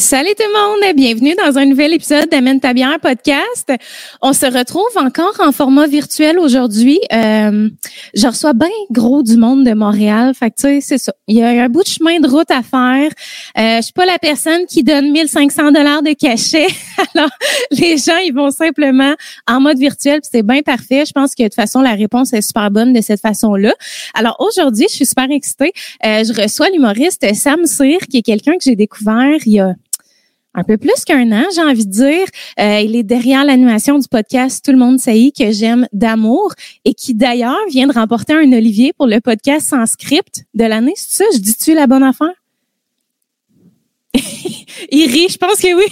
Salut tout le monde, bienvenue dans un nouvel épisode d'Amène ta bière podcast. On se retrouve encore en format virtuel aujourd'hui. Euh, je reçois bien gros du monde de Montréal, fait que tu sais, c'est ça. Il y a un bout de chemin de route à faire. Euh, je suis pas la personne qui donne 1500 dollars de cachet. Alors, les gens, ils vont simplement en mode virtuel, c'est bien parfait. Je pense que de toute façon, la réponse est super bonne de cette façon-là. Alors aujourd'hui, je suis super excitée. Euh, je reçois l'humoriste Sam Cyr, qui est quelqu'un que j'ai découvert il y a un peu plus qu'un an, j'ai envie de dire. Euh, il est derrière l'animation du podcast Tout le monde sait que j'aime d'amour et qui d'ailleurs vient de remporter un Olivier pour le podcast sans script de l'année. C'est ça? Je dis-tu la bonne affaire? il rit, je pense que oui.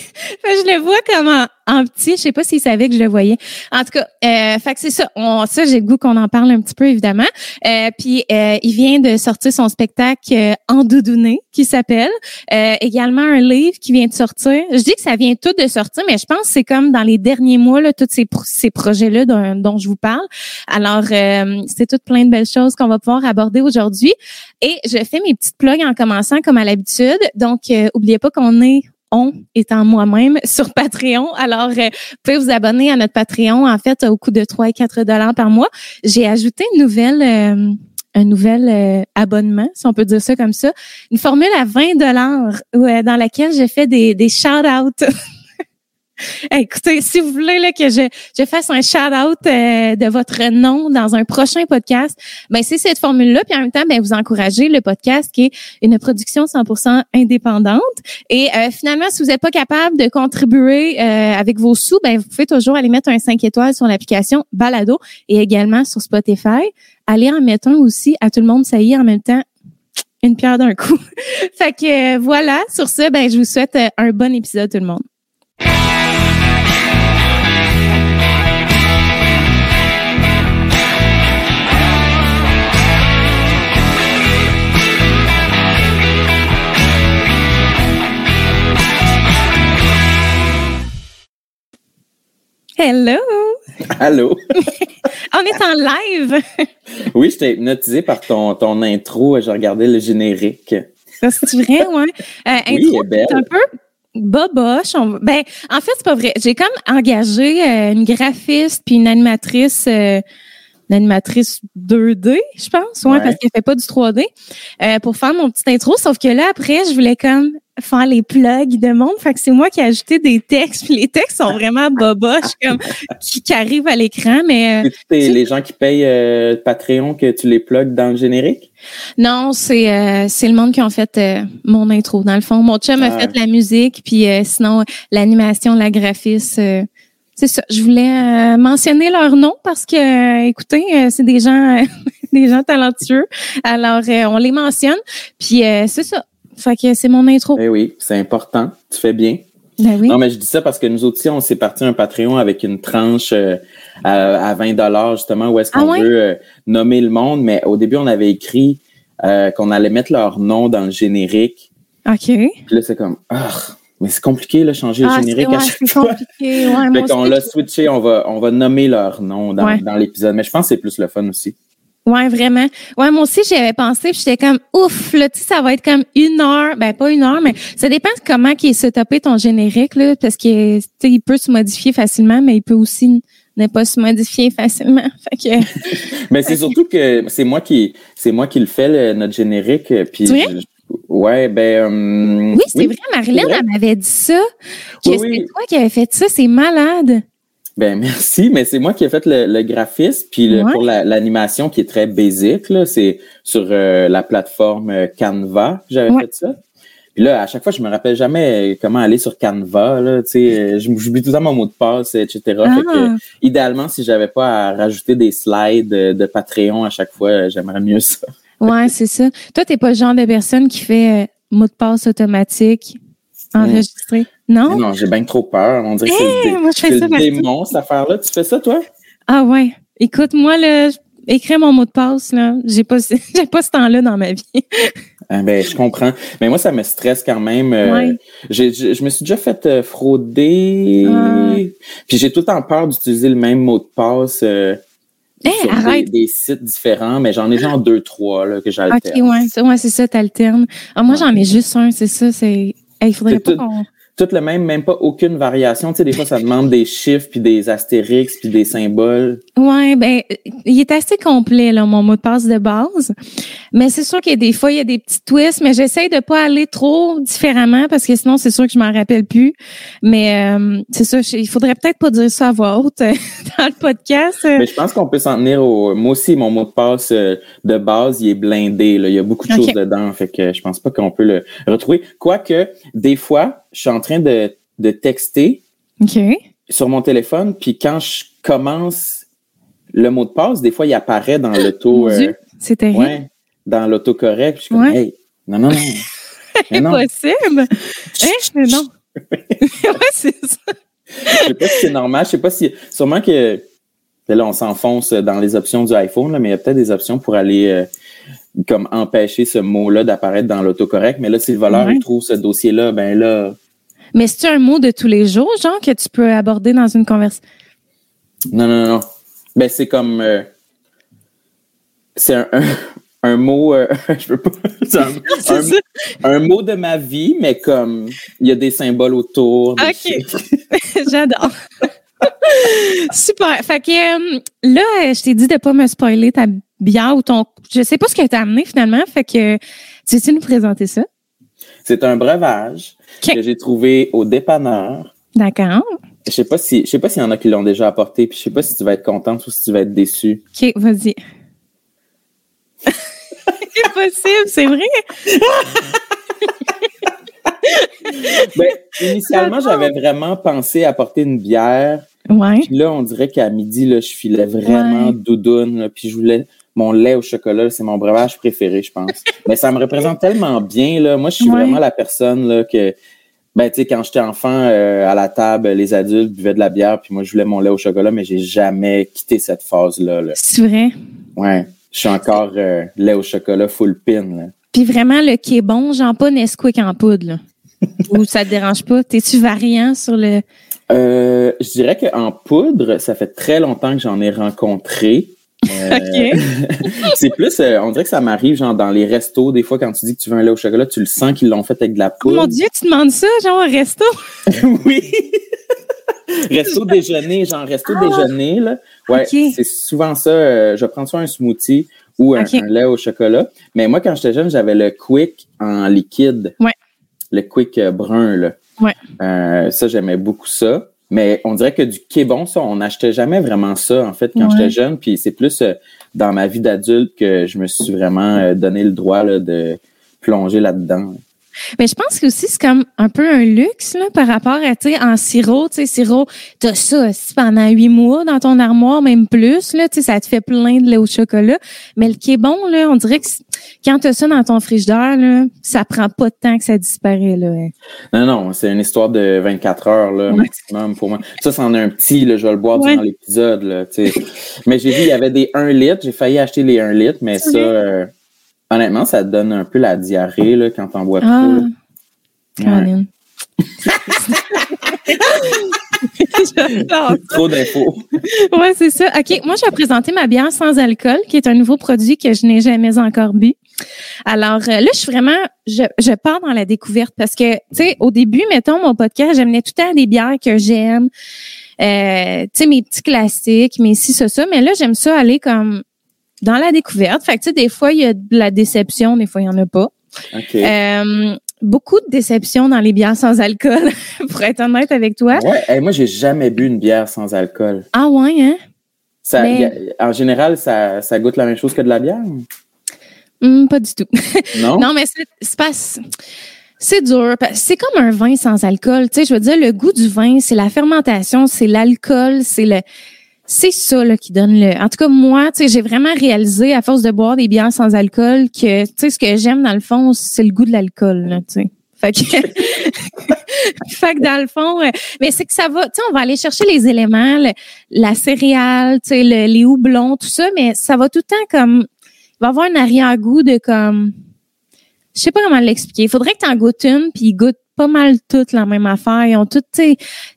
je le vois comme en, petit. Je sais pas s'il savait que je le voyais. En tout cas, euh, c'est ça. On, ça, j'ai le goût qu'on en parle un petit peu, évidemment. Euh, puis, euh, il vient de sortir son spectacle euh, En doudouné, qui s'appelle. Euh, également, un livre qui vient de sortir. Je dis que ça vient tout de sortir, mais je pense que c'est comme dans les derniers mois, là, tous ces, ces projets-là dont, dont, je vous parle. Alors, c'est toutes plein de belles choses qu'on va pouvoir aborder aujourd'hui. Et je fais mes petites plugs en commençant, comme à l'habitude. Donc, oubliez pas qu'on est on étant moi-même sur Patreon. Alors, euh, vous pouvez vous abonner à notre Patreon, en fait, au coût de 3 et 4 dollars par mois. J'ai ajouté une nouvelle, euh, un nouvel euh, abonnement, si on peut dire ça comme ça, une formule à 20 dollars dans laquelle je fais des, des shout-outs Écoutez, si vous voulez là, que je, je fasse un shout-out euh, de votre nom dans un prochain podcast, ben c'est cette formule-là. Puis en même temps, ben vous encouragez le podcast qui est une production 100% indépendante. Et euh, finalement, si vous n'êtes pas capable de contribuer euh, avec vos sous, ben vous pouvez toujours aller mettre un 5 étoiles sur l'application Balado et également sur Spotify. Allez en mettre un aussi à tout le monde, ça y est, en même temps, une pierre d'un coup. fait que voilà, sur ce, ben je vous souhaite un bon épisode tout le monde. Hello! Allô? On est en live! oui, j'étais hypnotisé par ton, ton intro. J'ai regardé le générique. C'est vrai, ouais? Euh, oui, intro, belle. un peu boboche. Ben, en fait, c'est pas vrai. J'ai comme engagé euh, une graphiste puis une animatrice, euh, une animatrice 2D, je pense, ouais, parce qu'elle fait pas du 3D, euh, pour faire mon petit intro. Sauf que là, après, je voulais comme faire les plugs de monde. Fait que c'est moi qui ai ajouté des textes. Puis les textes sont vraiment boboches, comme qui, arrivent à l'écran. Mais euh, c'est les gens qui payent euh, Patreon que tu les plugs dans le générique? Non, c'est euh, c'est le monde qui a fait mon intro. Dans le fond, mon chum a ah. fait la musique, puis sinon l'animation, la graphiste. c'est ça. Je voulais mentionner leur nom parce que, écoutez, c'est des gens, des gens talentueux. Alors, on les mentionne. Puis c'est ça. Fait que c'est mon intro. Eh oui, c'est important. Tu fais bien. Ben oui. Non, mais je dis ça parce que nous aussi, on s'est parti un Patreon avec une tranche euh, à, 20 dollars justement où est-ce qu'on ah veut euh, nommer le monde. Mais au début, on avait écrit euh, qu'on allait mettre leur nom dans le générique. OK. Puis là, c'est comme, ah, mais c'est compliqué, là, changer le ah, générique à chaque fois. compliqué. Ouais, fait qu'on l'a switché, on va, on va nommer leur nom dans, dans l'épisode. Mais je pense que c'est plus le fun aussi. Ouais, vraiment. Ouais, moi aussi, j'y avais pensé, puis j'étais comme, ouf, là, tu sais, ça va être comme une heure, ben pas une heure, mais ça dépend de comment qui est setupé ton générique, là, parce que, tu sais, il peut se modifier facilement, mais il peut aussi ne pas se modifier facilement. Fait que... mais c'est surtout que c'est moi qui, c'est moi qui le fais, notre générique, puis. Ouais, ben. Euh, oui, c'est vrai, Marilyn, elle m'avait dit ça, que c'est toi qui avais fait ça, c'est malade. Ben merci, mais c'est moi qui ai fait le, graphisme, puis pour l'animation qui est très basique, c'est sur euh, la plateforme euh, Canva j'avais fait ça. Puis là, à chaque fois, je me rappelle jamais comment aller sur Canva, là, tu sais, euh, j'oublie tout le temps mon mot de passe, etc. Fait que, ah. idéalement, si j'avais pas à rajouter des slides de Patreon à chaque fois, j'aimerais mieux ça. ouais, c'est ça. Toi, t'es pas le genre de personne qui fait mot de passe automatique? Enregistré. Non? non, j'ai bien trop peur. On dirait que c'est le, moi, je fais ça démon, cette affaire-là. Tu fais ça, toi? Ah ouais. Écoute, moi, là, écrire mon mot de passe, là, j'ai pas, j'ai pas ce temps-là dans ma vie. ah ben, je comprends. Mais moi, ça me stresse quand même. Euh, je, me suis déjà fait euh, frauder. Puis j'ai tout le temps peur d'utiliser le même mot de passe. Euh, sur des, sites différents, mais j'en ai genre deux, trois là, que j'alterne. OK, ouais, ouais c'est ça, t'alternes. Ah, moi, j'en ai juste un, c'est ça. C'est il faudrait pas qu'on. Tout le même, même pas aucune variation. Tu sais, des fois, ça demande des chiffres, puis des astérix, puis des symboles. Ouais, ben, il est assez complet, là, mon mot de passe de base. Mais c'est sûr qu'il y a des fois, il y a des petits twists, mais j'essaye de pas aller trop différemment parce que sinon, c'est sûr que je m'en rappelle plus. Mais euh, c'est ça, il faudrait peut-être pas dire ça à voix haute euh, dans le podcast. Mais je pense qu'on peut s'en tenir au... Moi aussi, mon mot de passe euh, de base, il est blindé. Là. Il y a beaucoup de choses dedans, fait que je pense pas qu'on peut le retrouver. Quoique, des fois, je suis en train de, de texter sur mon téléphone, puis quand je commence le mot de passe, des fois, il apparaît dans l'auto. Euh, c'est terrible. Ouais, dans l'autocorrect. Je suis comme, hey, non, non, non. Impossible. hein? Mais non. ouais, c'est ça. Je sais pas si c'est normal. Je sais pas si. Sûrement que. Là, on s'enfonce dans les options du iPhone, là, mais il y a peut-être des options pour aller euh, comme empêcher ce mot-là d'apparaître dans l'autocorrect. Mais là, si le voleur trouve ce dossier-là, ben là, mais c'est un mot de tous les jours, genre, que tu peux aborder dans une conversation? Non, non, non. Ben, c'est comme. Euh, c'est un, un, mot. Euh, je veux pas. un, un, mot de ma vie, mais comme. Il y a des symboles autour. OK. J'adore. Super. Fait que euh, là, je t'ai dit de pas me spoiler ta bière ou ton. Je sais pas ce que t'as amené finalement. Fait que tu sais nous présenter ça? C'est un breuvage que j'ai trouvé au dépanneur. D'accord. Je sais pas si je sais pas s'il y en a qui l'ont déjà apporté, puis je sais pas si tu vas être contente ou si tu vas être déçue. OK, vas-y. c'est possible, c'est vrai. ben, initialement, j'avais vraiment pensé apporter une bière. Ouais. Puis là, on dirait qu'à midi, là, je filais vraiment doudoune. puis je voulais mon lait au chocolat, c'est mon breuvage préféré, je pense. Mais ça me représente tellement bien. Là. Moi, je suis vraiment la personne là, que, ben, tu sais, quand j'étais enfant, euh, à la table, les adultes buvaient de la bière, puis moi, je voulais mon lait au chocolat, mais j'ai jamais quitté cette phase-là. -là, c'est vrai? Ouais. Je suis encore euh, lait au chocolat full pin. Là. Puis vraiment, le qui est bon, genre pas Nesquik en poudre. Là. Ou ça te dérange pas? T'es-tu variant sur le... Euh, je dirais qu'en poudre, ça fait très longtemps que j'en ai rencontré. Euh, c'est plus, euh, on dirait que ça m'arrive genre dans les restos, des fois quand tu dis que tu veux un lait au chocolat, tu le sens qu'ils l'ont fait avec de la poudre. Oh mon Dieu, tu demandes ça, genre un resto? oui! resto déjeuner, genre resto ah! déjeuner, là. Ouais, c'est souvent ça. Euh, je prends soit un smoothie ou un, lait au chocolat. Mais moi, quand j'étais jeune, j'avais le quick en liquide. Ouais. Le quick brun, là. Ouais. ça, j'aimais beaucoup ça. Mais on dirait que du Québon, ça, on n'achetait jamais vraiment ça, en fait, quand j'étais jeune. Puis c'est plus euh, dans ma vie d'adulte que je me suis vraiment euh, donné le droit là, de plonger là-dedans. Mais je pense que aussi c'est comme un peu un luxe là, par rapport à tu sais en sirop, tu sais sirop, t'as ça pendant huit mois dans ton armoire, même plus là, tu sais ça te fait plein de lait au chocolat. Mais le qui est bon là, on dirait que quand t'as ça dans ton frigidaire là, ça prend pas de temps que ça disparaît là. Non non, c'est une histoire de 24 heures là maximum pour moi. Ça c'en est un petit là, je vais le boire durant l'épisode là, tu sais. mais j'ai vu il y avait des 1 litre, j'ai failli acheter les 1 litre, mais ça euh, Honnêtement, ça te donne un peu la diarrhée là, quand t'en bois ah, trop. Ouais. Trop d'infos. ouais, c'est ça. OK, moi, je vais présenter ma bière sans alcool, qui est un nouveau produit que je n'ai jamais encore bu. Alors euh, là, je suis vraiment, je, je pars dans la découverte parce que, tu sais, au début, mettons, mon podcast, j'amenais tout le temps des bières que j'aime. Euh, tu sais, mes petits classiques, mais si, ça, ça. Mais là, j'aime ça aller comme dans la découverte. Fait que, tu sais, des fois, il y a de la déception, des fois, il n'y en a pas. Euh, beaucoup de déception dans les bières sans alcool, pour être honnête avec toi. Ouais, moi, j'ai jamais bu une bière sans alcool. Ah ouais, hein? Ça, en général, ça, ça goûte la même chose que de la bière? Hum, pas du tout. Non? non, mais c'est pas... C'est dur. C'est comme un vin sans alcool. Tu sais, je veux dire, le goût du vin, c'est la fermentation, c'est l'alcool, c'est le c'est ça là, qui donne le. En tout cas, moi, j'ai vraiment réalisé à force de boire des bières sans alcool que, tu ce que j'aime dans le fond, c'est le goût de l'alcool. Fait que, fait que dans le fond, euh, mais c'est que ça va, tu sais, on va aller chercher les éléments, la céréale, tu sais, les houblons, tout ça, mais ça va tout le temps comme, il va avoir un arrière-goût de comme, je sais pas comment l'expliquer. Il faudrait que tu en goûtes une, puis goûte pas mal toutes la même affaire. Ils ont toutes,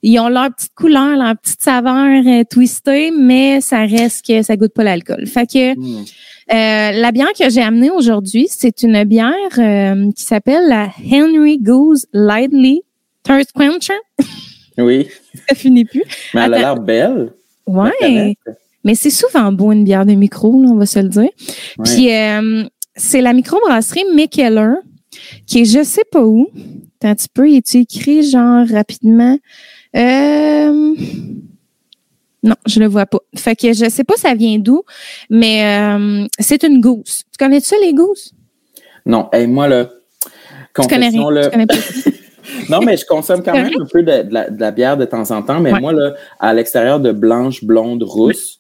ils ont leur petite couleur, leur petite saveur euh, twistée, mais ça reste que ça goûte pas l'alcool. Fait que hmm. euh, la bière que j'ai amenée aujourd'hui, c'est une bière euh, qui s'appelle la Henry Goose Lightly Thirst Quencher. Oui. Ça finit plus. Mais elle a l'air belle. Ouais. Mais c'est souvent beau une bière de micro, on va se le dire. Puis c'est la microbrasserie Mikeller, qui est je sais pas où. Un petit peu, est écrit genre rapidement? Euh, non, je le vois pas. Fait que je sais pas ça vient d'où, mais euh, c'est une gousse. Tu connais ça les gousses? Non. Et moi là, tu connais rien. Tu connais pas. non, mais je consomme quand même un peu de, la, bière de temps en temps, mais moi, là, à l'extérieur de blanche, blonde, rousse,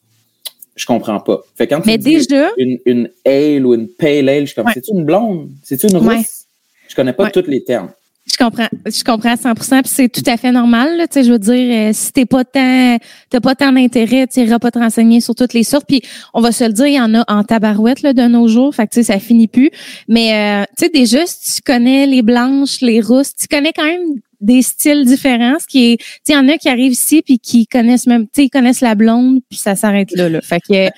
je comprends pas. Fait quand tu mais dis une, une ale ou une pale ale, je suis comme, c'est-tu une blonde? C'est-tu une rousse? Je connais pas tous les termes. Je comprends, je comprends à 100% puis c'est tout à fait normal. Là, je veux dire, euh, si t'es pas tant, t'as pas tant d'intérêt, tu iras pas te renseigner sur toutes les sortes. Puis on va se le dire, il y en a en tabarouette là, de nos jours. Fait que tu sais, ça finit plus. Mais euh, tu sais, déjà, si tu connais les blanches, les rousses, tu connais quand même des styles différents. Ce qui est, tu il y en a qui arrivent ici puis qui connaissent même, tu sais, connaissent la blonde puis ça s'arrête là, là. Fait que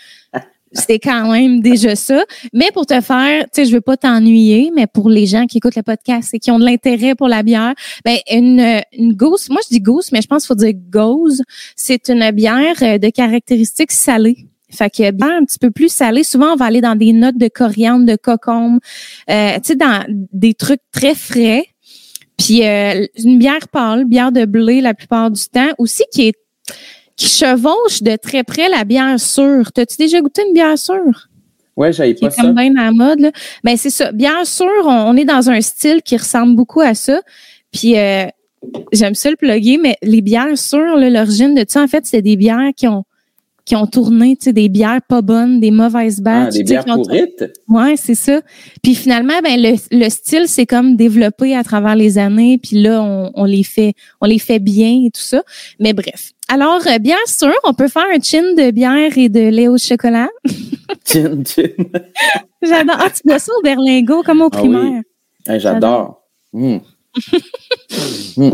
c'était quand même déjà ça. Mais pour te faire, tu sais, je veux pas t'ennuyer, mais pour les gens qui écoutent le podcast et qui ont de l'intérêt pour la bière, ben une une gousse, moi je dis gousse, mais je pense qu'il faut dire gauze. C'est une bière euh, de caractéristiques salées. Fait que bière un petit peu plus salée. Souvent, on va aller dans des notes de coriandre, de cocombe, euh, tu sais, dans des trucs très frais. Puis euh, une bière pâle, bière de blé la plupart du temps, aussi qui est qui chevauche de très près la bière sûre. T'as-tu déjà goûté une bière sûre? Ouais, j'avais pas ça. comme bien à la mode. Là. Ben, c'est ça. Bière sûre, on, est dans un style qui ressemble beaucoup à ça. Puis euh, j'aime ça le plugger, mais les bières sûres, l'origine de ça, en fait, c'est des bières qui ont qui ont tourné, tu sais, des bières pas bonnes, des mauvaises. Ah, des bières pourrites? Ouais, c'est ça. Puis finalement, ben le, le style c'est comme développé à travers les années, puis là on, on, les fait, on les fait bien et tout ça. Mais bref. Alors euh, bien sûr, on peut faire un chin de bière et de lait au chocolat. chin, chin. J'adore. Ah, tu bois ça au berlingot comme au ah primaire. oui. J'adore. Mmh. mmh.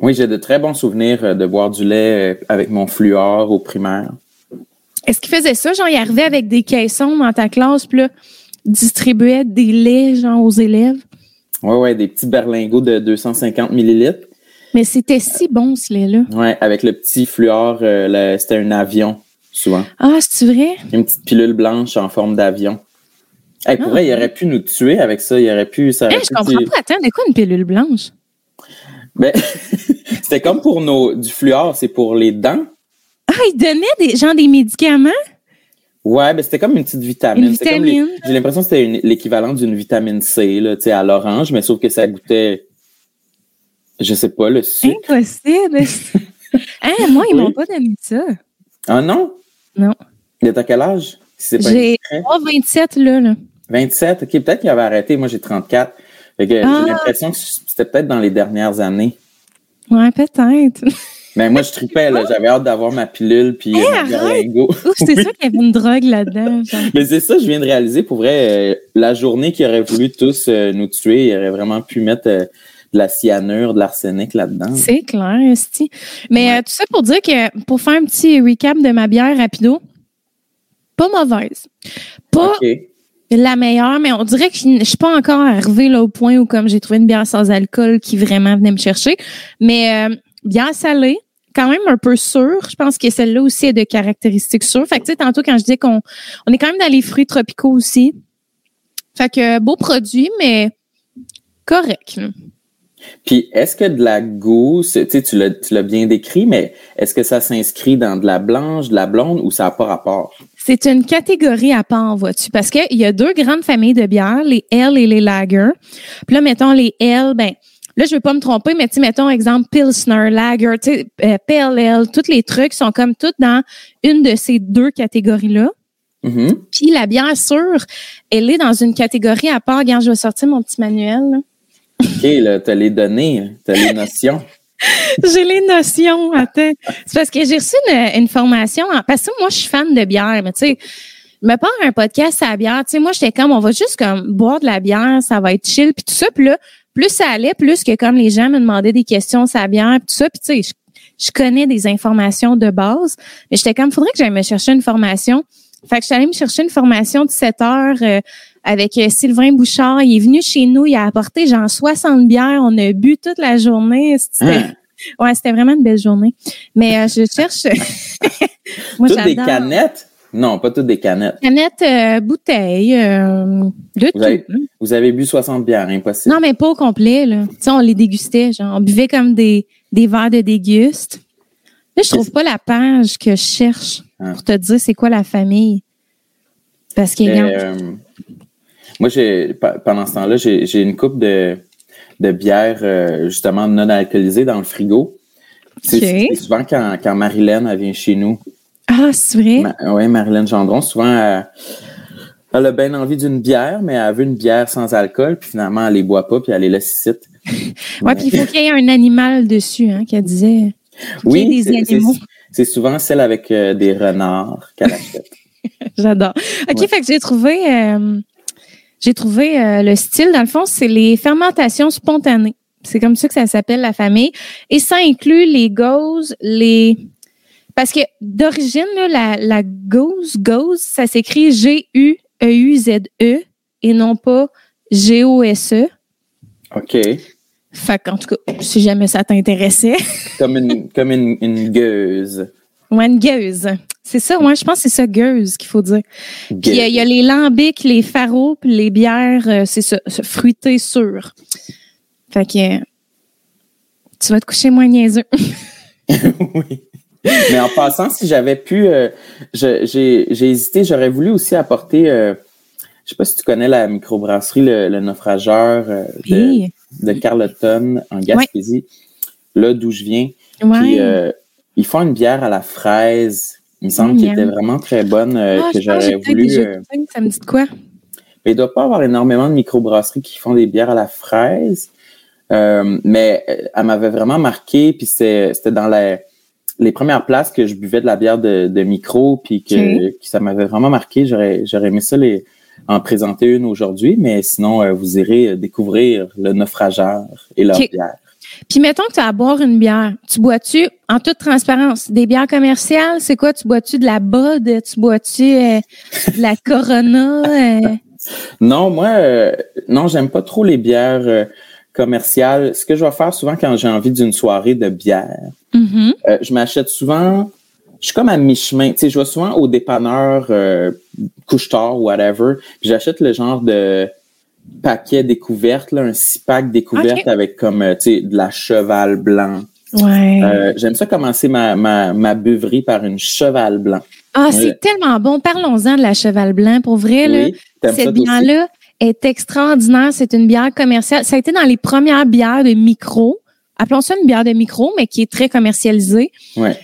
Oui, j'ai de très bons souvenirs euh, de boire du lait euh, avec mon fluor au primaire. Est-ce qu'il faisait ça? Genre, il arrivait avec des caissons dans ta classe, puis là, distribuait des laits, genre, aux élèves? Oui, oui, des petits berlingots de 250 millilitres. Mais c'était si bon, ce lait-là. Oui, avec le petit fluor, euh, c'était un avion, souvent. Ah, c'est vrai? Une petite pilule blanche en forme d'avion. Hey, pour ah, il aurait pu nous tuer avec ça. Il aurait pu. Ça je comprends pas. Attends, de quoi une pilule blanche? Ben, c'était comme pour nos du fluor, c'est pour les dents. Ah, ils donnaient des gens des médicaments? Ouais, ben c'était comme une petite vitamine. Une vitamine. J'ai l'impression que c'était l'équivalent d'une vitamine C là, à l'orange, mais sauf que ça goûtait, je sais pas, le sucre. Impossible. hein, moi, ils m'ont pas donné ça. Ah non? Non. Il est à quel âge? j'ai 27 là, là. 27, ok, peut-être qu'il avait arrêté. Moi, j'ai 34. J'ai ah! l'impression que c'était peut-être dans les dernières années. Ouais, peut-être. Mais moi, je tripais, là. J'avais hâte d'avoir ma pilule puis hey, mon C'est sûr qu'il y avait une drogue là-dedans. Mais c'est ça, je viens de réaliser. Pour vrai, euh, la journée qui aurait voulu tous euh, nous tuer, il aurait vraiment pu mettre euh, de la cyanure, de l'arsenic là-dedans. C'est clair, Esti. Mais tout ça pour dire que, pour faire un petit recap de ma bière rapido, pas mauvaise. Pas la meilleure, mais on dirait que je, suis pas encore arrivée là au point où comme j'ai trouvé une bière sans alcool qui vraiment venait me chercher. Mais euh, bien salée, quand même un peu sûre. Je pense que celle-là aussi est de caractéristiques sûres. Fait que tu sais, tantôt quand je dis qu'on on est quand même dans les fruits tropicaux aussi. Fait que beau produit, mais correct. Puis, est-ce que de la gousse, tu sais, tu l'as bien décrit, mais est-ce que ça s'inscrit dans de la blanche, de la blonde ou ça n'a pas rapport? C'est une catégorie à part, vois-tu, parce qu'il y a deux grandes familles de bières, les L et les Lager. Puis là, mettons les L, ben, là, je veux pas me tromper, mais tu mettons exemple Pilsner, Lager, tu sais, euh, PLL, tous les trucs sont comme toutes dans une de ces deux catégories-là. Mm-hmm. Puis la bière sûre, elle est dans une catégorie à part. Regarde, je vais sortir mon petit manuel. Là. OK, là, t'as les données, t'as les notions. j'ai les notions, attends. C'est parce que j'ai reçu une, formation. parce que moi, je suis fan de bière, mais tu sais, me part un podcast à bière. Tu sais, moi, j'étais comme, on va juste comme boire de la bière, ça va être chill, puis tout ça. Puis là, plus ça allait, plus que comme les gens me demandaient des questions sur la bière, puis tout ça. Puis tu sais, je, connais des informations de base, mais j'étais comme, faudrait que j'aille me chercher une formation. Fait que je suis allée me chercher une formation de 7 heures euh, avec euh, Sylvain Bouchard. Il est venu chez nous, il a apporté genre 60 bières. On a bu toute la journée. C'était, hein? ouais, c'était vraiment une belle journée. Mais euh, je cherche. Moi, toutes des canettes? Non, pas toutes des canettes. Canettes, euh, bouteilles, de vous tout. Avez, vous avez bu 60 bières, impossible. Non, mais pas au complet, là. Tu sais, on les dégustait, genre, on buvait comme des, des verres de déguste. Là, je trouve pas la page que je cherche ah. pour te dire c'est quoi la famille. Parce qu'il y a. Moi, j'ai pendant ce temps-là, j'ai une coupe de, de bière euh, justement non alcoolisée dans le frigo. C'est souvent quand, quand Marilyn vient chez nous. Ah, c'est vrai? oui, Marilyn Gendron, souvent elle, a bien envie d'une bière, mais elle veut une bière sans alcool, puis finalement elle les boit pas, puis elle les laisse ici. oui, puis il faut qu'il y ait un animal dessus, hein, qu'elle disait. Oui, c'est souvent celle avec euh, des renards qu'elle achète. J'adore. OK, fait que j'ai trouvé, euh, j'ai trouvé euh, le style, dans le fond, c'est les fermentations spontanées. C'est comme ça que ça s'appelle la famille. Et ça inclut les gauzes, les. Parce que d'origine, la, la gauze, gauze, ça s'écrit G-U-E-U-Z-E -E et non pas G-O-S-E. OK. Fait qu'en tout cas, si jamais ça t'intéressait. comme une, comme une, une gueuse. Ouais, une gueuse. C'est ça, moi, je pense que c'est ça, gueuse qu'il faut dire. Puis il y, a les lambics, les faros, puis les bières, euh, c'est ça, fruité sûr. Fait que tu vas te coucher moins niaiseux. oui. Mais en passant, si j'avais pu, euh, j'ai hésité, j'aurais voulu aussi apporter, euh, je sais pas si tu connais la microbrasserie, le, le naufrageur de, de, Carleton en Gaspésie, là d'où je viens. Puis, ils font une bière à la fraise il me semble qu'il était vraiment très bonne, euh, ah, que j'aurais voulu. Euh, ça me dit quoi? il ne doit pas avoir énormément de microbrasseries qui font des bières à la fraise. Euh, mais elle m'avait vraiment marqué, puis c'était dans les premières places que je buvais de la bière de, micro, puis que, ça m'avait vraiment marqué. J'aurais aimé ça les, en présenter une aujourd'hui, mais sinon, vous irez découvrir le naufrageur et leur bière. Puis mettons que tu as à boire une bière. Tu bois-tu, en toute transparence, des bières commerciales? C'est quoi? Tu bois-tu de la Bud? Tu bois-tu euh, de la Corona? Euh? Non, moi, euh, non, j'aime pas trop les bières commerciales. Ce que je vais faire souvent quand j'ai envie d'une soirée de bière, mm-hmm. je m'achète souvent... Je suis comme à mi-chemin. Tu sais, je vais souvent au dépanneur couche-tard, whatever, puis j'achète le genre de paquet découverte, là, un six pack découverte avec comme euh, tu sais de la cheval blanc. Ouais. Euh, j'aime ça commencer ma, ma, ma buverie par une cheval blanc. Ah, c'est tellement bon. Parlons-en de la cheval blanc. Pour vrai, là, cette bière-là est extraordinaire. C'est une bière commerciale. Ça a été dans les premières bières de micro. Appelons ça une bière de micro, mais qui est très commercialisée. Ouais.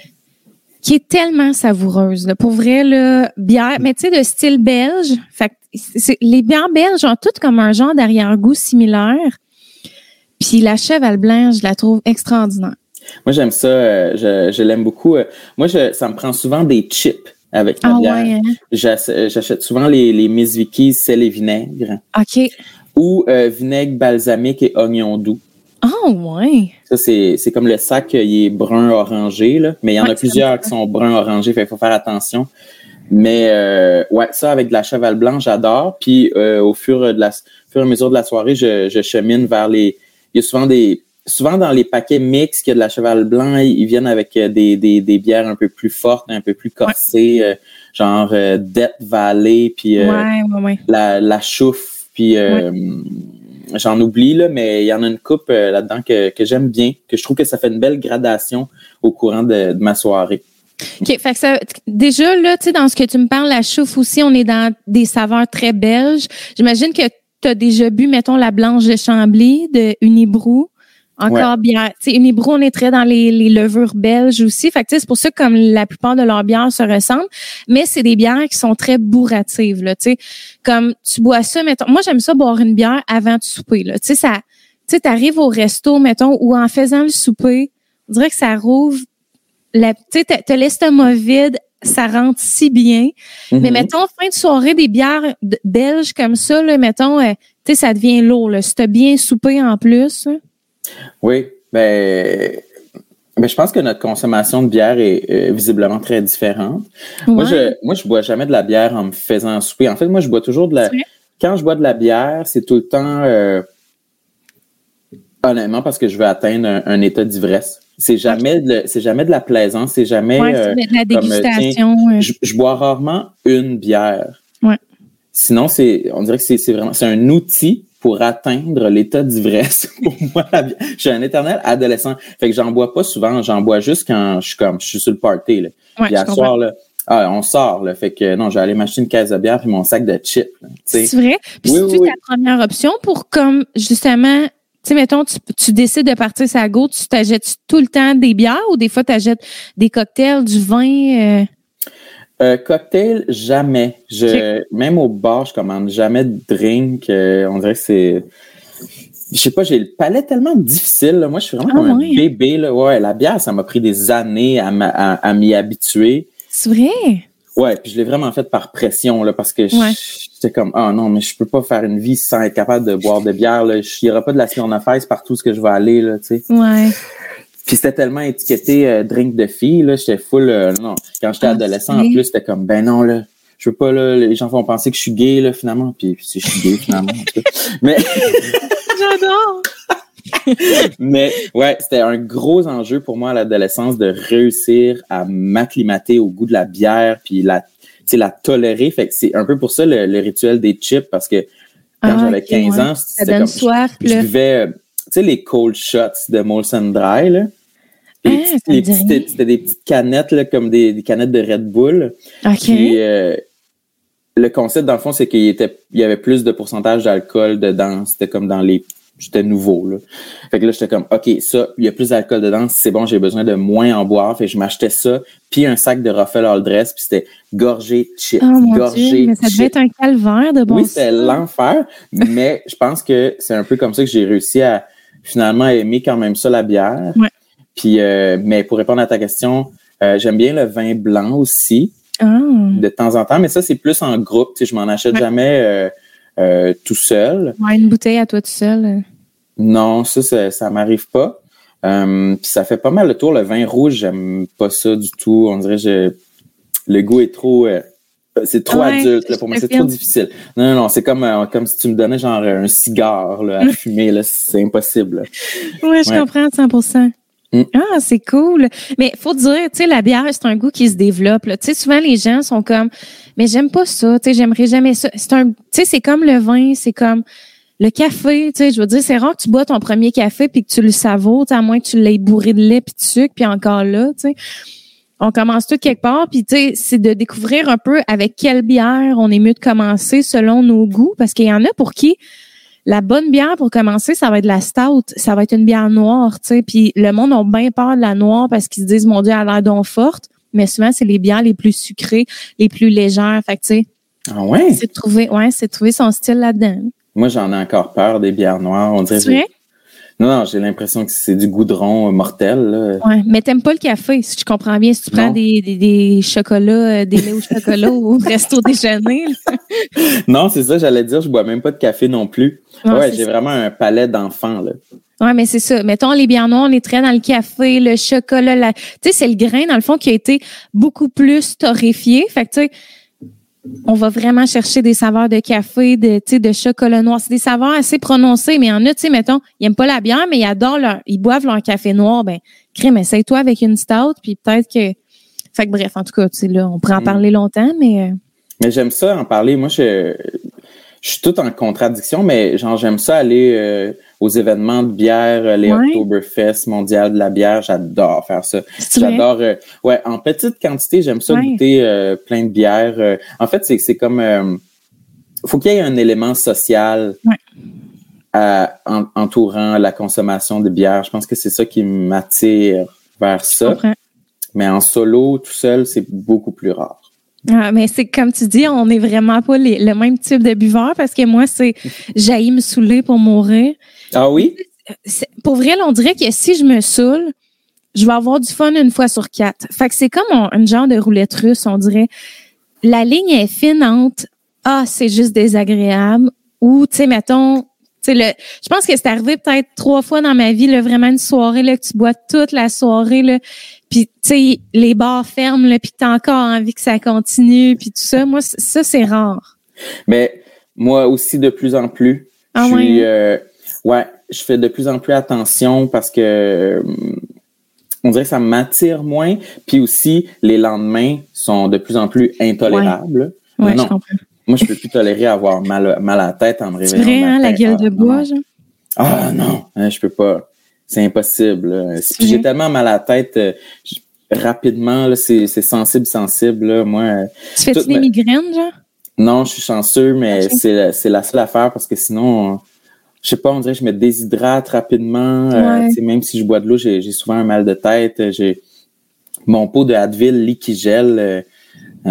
Qui est tellement savoureuse. Pour vrai, là, bière, mais tu sais, de style belge. Fait les bières belges ont toutes comme un genre d'arrière-goût similaire. Puis la cheval blanche, je la trouve extraordinaire. Moi, j'aime ça. Euh, je, l'aime beaucoup. Euh, moi, ça me prend souvent des chips avec la ah, bière. Ouais, hein? J'achète souvent les, les Miss Vicky sel et vinaigre. OK. Ou euh, vinaigre balsamique et oignon doux. Oh, ouais. Ça, c'est comme le sac, il est brun-orangé, là. Mais il y en a plusieurs qui sont brun-orangé, il faut faire attention. Mais euh, ouais, ça avec de la cheval blanc, j'adore. Puis euh, au fur, de la, fur et à mesure de la soirée, je, je, chemine vers les. Il y a souvent des. Souvent dans les paquets mix qu'il y a de la cheval blanc, ils viennent avec euh, des, des, des bières un peu plus fortes, un peu plus corsées, euh, genre euh, Death Valley, puis la, la chouffe, puis j'en oublie là, mais il y en a une coupe là-dedans que, que j'aime bien, que je trouve que ça fait une belle gradation au courant de, de ma soirée. OK. Fait que ça, déjà, là, tu sais, dans ce que tu me parles, la chouffe aussi, on est dans des saveurs très belges. J'imagine que tu as déjà bu, mettons, la blanche de Chambly de Unibrou. Encore bien. Tu sais, Unibrou, on est très dans les, les levures belges aussi. Fait que c'est pour ça que comme la plupart de leurs bières se ressemblent. Mais c'est des bières qui sont très bourratives, là, tu sais. Comme tu bois ça, mettons. Moi, j'aime ça boire une bière avant de souper, là. Tu sais, ça, tu sais, t'arrives au resto, mettons, ou en faisant le souper, on dirait que ça rouvre tu sais, t'as l'estomac vide, ça rentre si bien. Mais mm-hmm. mettons, fin de soirée, des bières belges comme ça, là, mettons, euh, tu sais, ça devient lourd. Là. Si t'as bien soupé en plus. Oui, ben, ben, je pense que notre consommation de bière est visiblement très différente. Moi, je moi, je bois jamais de la bière en me faisant souper. En fait, moi, je bois toujours de la, quand je bois de la bière, c'est tout le temps, euh, honnêtement, parce que je veux atteindre un, état d'ivresse. C'est jamais, c'est jamais de la plaisance, c'est jamais euh, de la dégustation. je, bois rarement une bière. Ouais. Sinon, c'est, on dirait que c'est, vraiment, c'est un outil pour atteindre l'état d'ivresse. pour moi, je suis un éternel adolescent. Fait que j'en bois pas souvent, j'en bois juste quand je suis comme, je suis sur le party. Là. Ouais, Puis à soir, là, ah, on sort, là. Fait que non, je vais aller m'acheter une caisse de bière puis mon sac de chips. C'est vrai? Puis oui, c'est ta première option pour comme justement, tu sais, mettons, tu, décides de partir sa go, tu t'achètes tout le temps des bières ou des fois tu achètes des cocktails, du vin? Euh? Euh, cocktail, jamais. Je, Même au bar, je commande jamais de drink. Euh, on dirait que c'est je sais pas, j'ai le palais tellement difficile. Moi, je suis vraiment ah comme un bébé. Là. Ouais, la bière, ça m'a pris des années à, à m'y habituer. C'est vrai? Ouais, puis je l'ai vraiment fait par pression, là, parce que j'étais comme, ah non, mais je peux pas faire une vie sans être capable de boire de bière, là. Il y aura pas de la Smirnoff partout ce que je vais aller, là, tu sais. Ouais. Puis c'était tellement étiqueté euh, drink de fille, là, j'étais full, euh, non. Quand j'étais ah, adolescent, en plus, c'était comme, ben non, là, je veux pas, là, les gens vont penser que je suis gay, là, finalement. Puis, puis je suis gay, finalement. mais... J'adore! Mais ouais, c'était un gros enjeu pour moi à l'adolescence de réussir à m'acclimater au goût de la bière puis la la tolérer. Fait que c'est un peu pour ça le, rituel des chips parce que quand ah, j'avais 15 ans, c'était comme soif, je, buvais tu sais les cold shots de Molson Dry là. Ah, c'était des petites canettes là, comme des, canettes de Red Bull. Puis, euh, le concept dans le fond c'est qu'il était il y avait plus de pourcentage d'alcool dedans, c'était comme dans les j'étais nouveau là. Fait que là j'étais comme OK, ça, il y a plus d'alcool dedans, c'est bon, j'ai besoin de moins en boire, fait que je m'achetais ça, puis un sac de Ruffle All Dress, puis c'était gorgé chips, oh, gorgé mais ça devait être un calvaire de bon Oui, c'était l'enfer, mais je pense que c'est un peu comme ça que j'ai réussi à finalement aimer quand même ça la bière. Ouais. Puis euh, mais pour répondre à ta question, euh, j'aime bien le vin blanc aussi. Ah. De temps en temps, mais ça c'est plus en groupe, tu sais, je m'en achète jamais euh, tout seul. Ouais, une bouteille à toi tout seul. Non, ça, ça, ça m'arrive pas. Puis ça fait pas mal le tour. Le vin rouge, j'aime pas ça du tout. On dirait que le goût est trop. Euh, c'est trop adulte là, pour moi, c'est trop difficile. Non, non, non, c'est comme comme si tu me donnais genre un cigare là, à fumer, là, c'est impossible. Oui, je comprends 100 Mm. Ah, c'est cool. Mais faut dire, tu sais, la bière, c'est un goût qui se développe. Tu sais, souvent les gens sont comme, mais j'aime pas ça. Tu sais, j'aimerais jamais ça. C'est un, tu sais, c'est comme le vin, c'est comme le café. Tu sais, je veux dire, c'est rare que tu bois ton premier café puis que tu le savoures, à moins que tu l'aies bourré de lait puis de sucre puis encore là, tu sais. On commence tout quelque part, puis tu sais, c'est de découvrir un peu avec quelle bière on est mieux de commencer selon nos goûts, parce qu'il y en a pour qui la bonne bière pour commencer, ça va être la stout, ça va être une bière noire, tu sais. Puis le monde a bien peur de la noire parce qu'ils se disent mon Dieu, elle a l'air donc forte. Mais souvent, c'est les bières les plus sucrées, les plus légères. Fait que tu sais. Ah ouais? C'est trouver, ouais, c'est trouver son style là-dedans. Moi, j'en ai encore peur des bières noires. On dirait. Non, non, j'ai l'impression que c'est du goudron mortel. Là. Ouais, mais t'aimes pas le café, si je comprends bien. Si tu prends des, des, des, chocolats, euh, des laits au chocolat au resto déjeuner. non, c'est ça, j'allais dire, je bois même pas de café non plus. ouais, j'ai vraiment un palais d'enfant. là. Ouais, mais c'est ça. Mettons, les bières noires, on est très dans le café, le chocolat. La... Tu sais, c'est le grain, dans le fond, qui a été beaucoup plus torréfié. Fait que, tu sais, on va vraiment chercher des saveurs de café, de, de chocolat noir. C'est des saveurs assez prononcées, mais il y en a, tu sais, mettons, ils n'aiment pas la bière, mais ils adorent leur, ils boivent leur café noir. Ben, crème, essaye-toi avec une stout, puis peut-être que. Fait que bref, en tout cas, tu sais, là, on pourrait en mm. parler longtemps, mais. Euh, mais j'aime ça en parler. Moi, je, je suis tout en contradiction, mais genre j'aime ça aller euh, aux événements de bière, euh, les Oktoberfest mondial de la bière, j'adore faire ça. J'adore euh, ouais, en petite quantité, j'aime ça goûter plein de bières. en fait, c'est c'est comme faut qu'il y ait un élément social entourant la consommation de bière. Je pense que c'est ça qui m'attire vers ça. Mais en solo, tout seul, c'est beaucoup plus rare. Ah, mais c'est comme tu dis, on n'est vraiment pas le même type de buveur parce que moi, c'est j'aille me saouler pour mourir. Ah oui? Pour vrai, on dirait que si je me saoule, je vais avoir du fun une fois sur quatre. Fait que c'est comme un, genre de roulette russe, on dirait. La ligne est fine entre Ah, c'est juste désagréable ou, tu sais, mettons, le, je pense que c'est arrivé peut-être trois fois dans ma vie, là, vraiment une soirée là, que tu bois toute la soirée, là, puis tu sais, les bars ferment, là, puis t'as encore envie que ça continue, puis tout ça. Moi, ça, c'est rare. Mais Moi aussi, de plus en plus. Ah je suis, ouais? euh, ouais, je fais de plus en plus attention parce que euh, on dirait que ça m'attire moins. Puis aussi, les lendemains sont de plus en plus intolérables. Ouais, non, je comprends. Moi, je peux plus tolérer avoir mal, mal à la tête en me C'est réveillant. vrai, le hein, la gueule Ah, de bois, genre? Ah non, hein, je peux pas. C'est impossible. vrai? j'ai tellement mal à la tête euh, j- rapidement, là, c'est c'est sensible, sensible. Là. Moi, euh, Tu fais-tu Tout- des migraines, genre? non, je suis chanceux, mais Ok. c'est la- c'est la seule affaire parce que sinon, je sais pas, on dirait que je me déshydrate rapidement. euh, Ouais. tu même si je bois de l'eau, j'ai souvent un mal de tête. J'ai mon pot de Advil lit qui gèle. euh,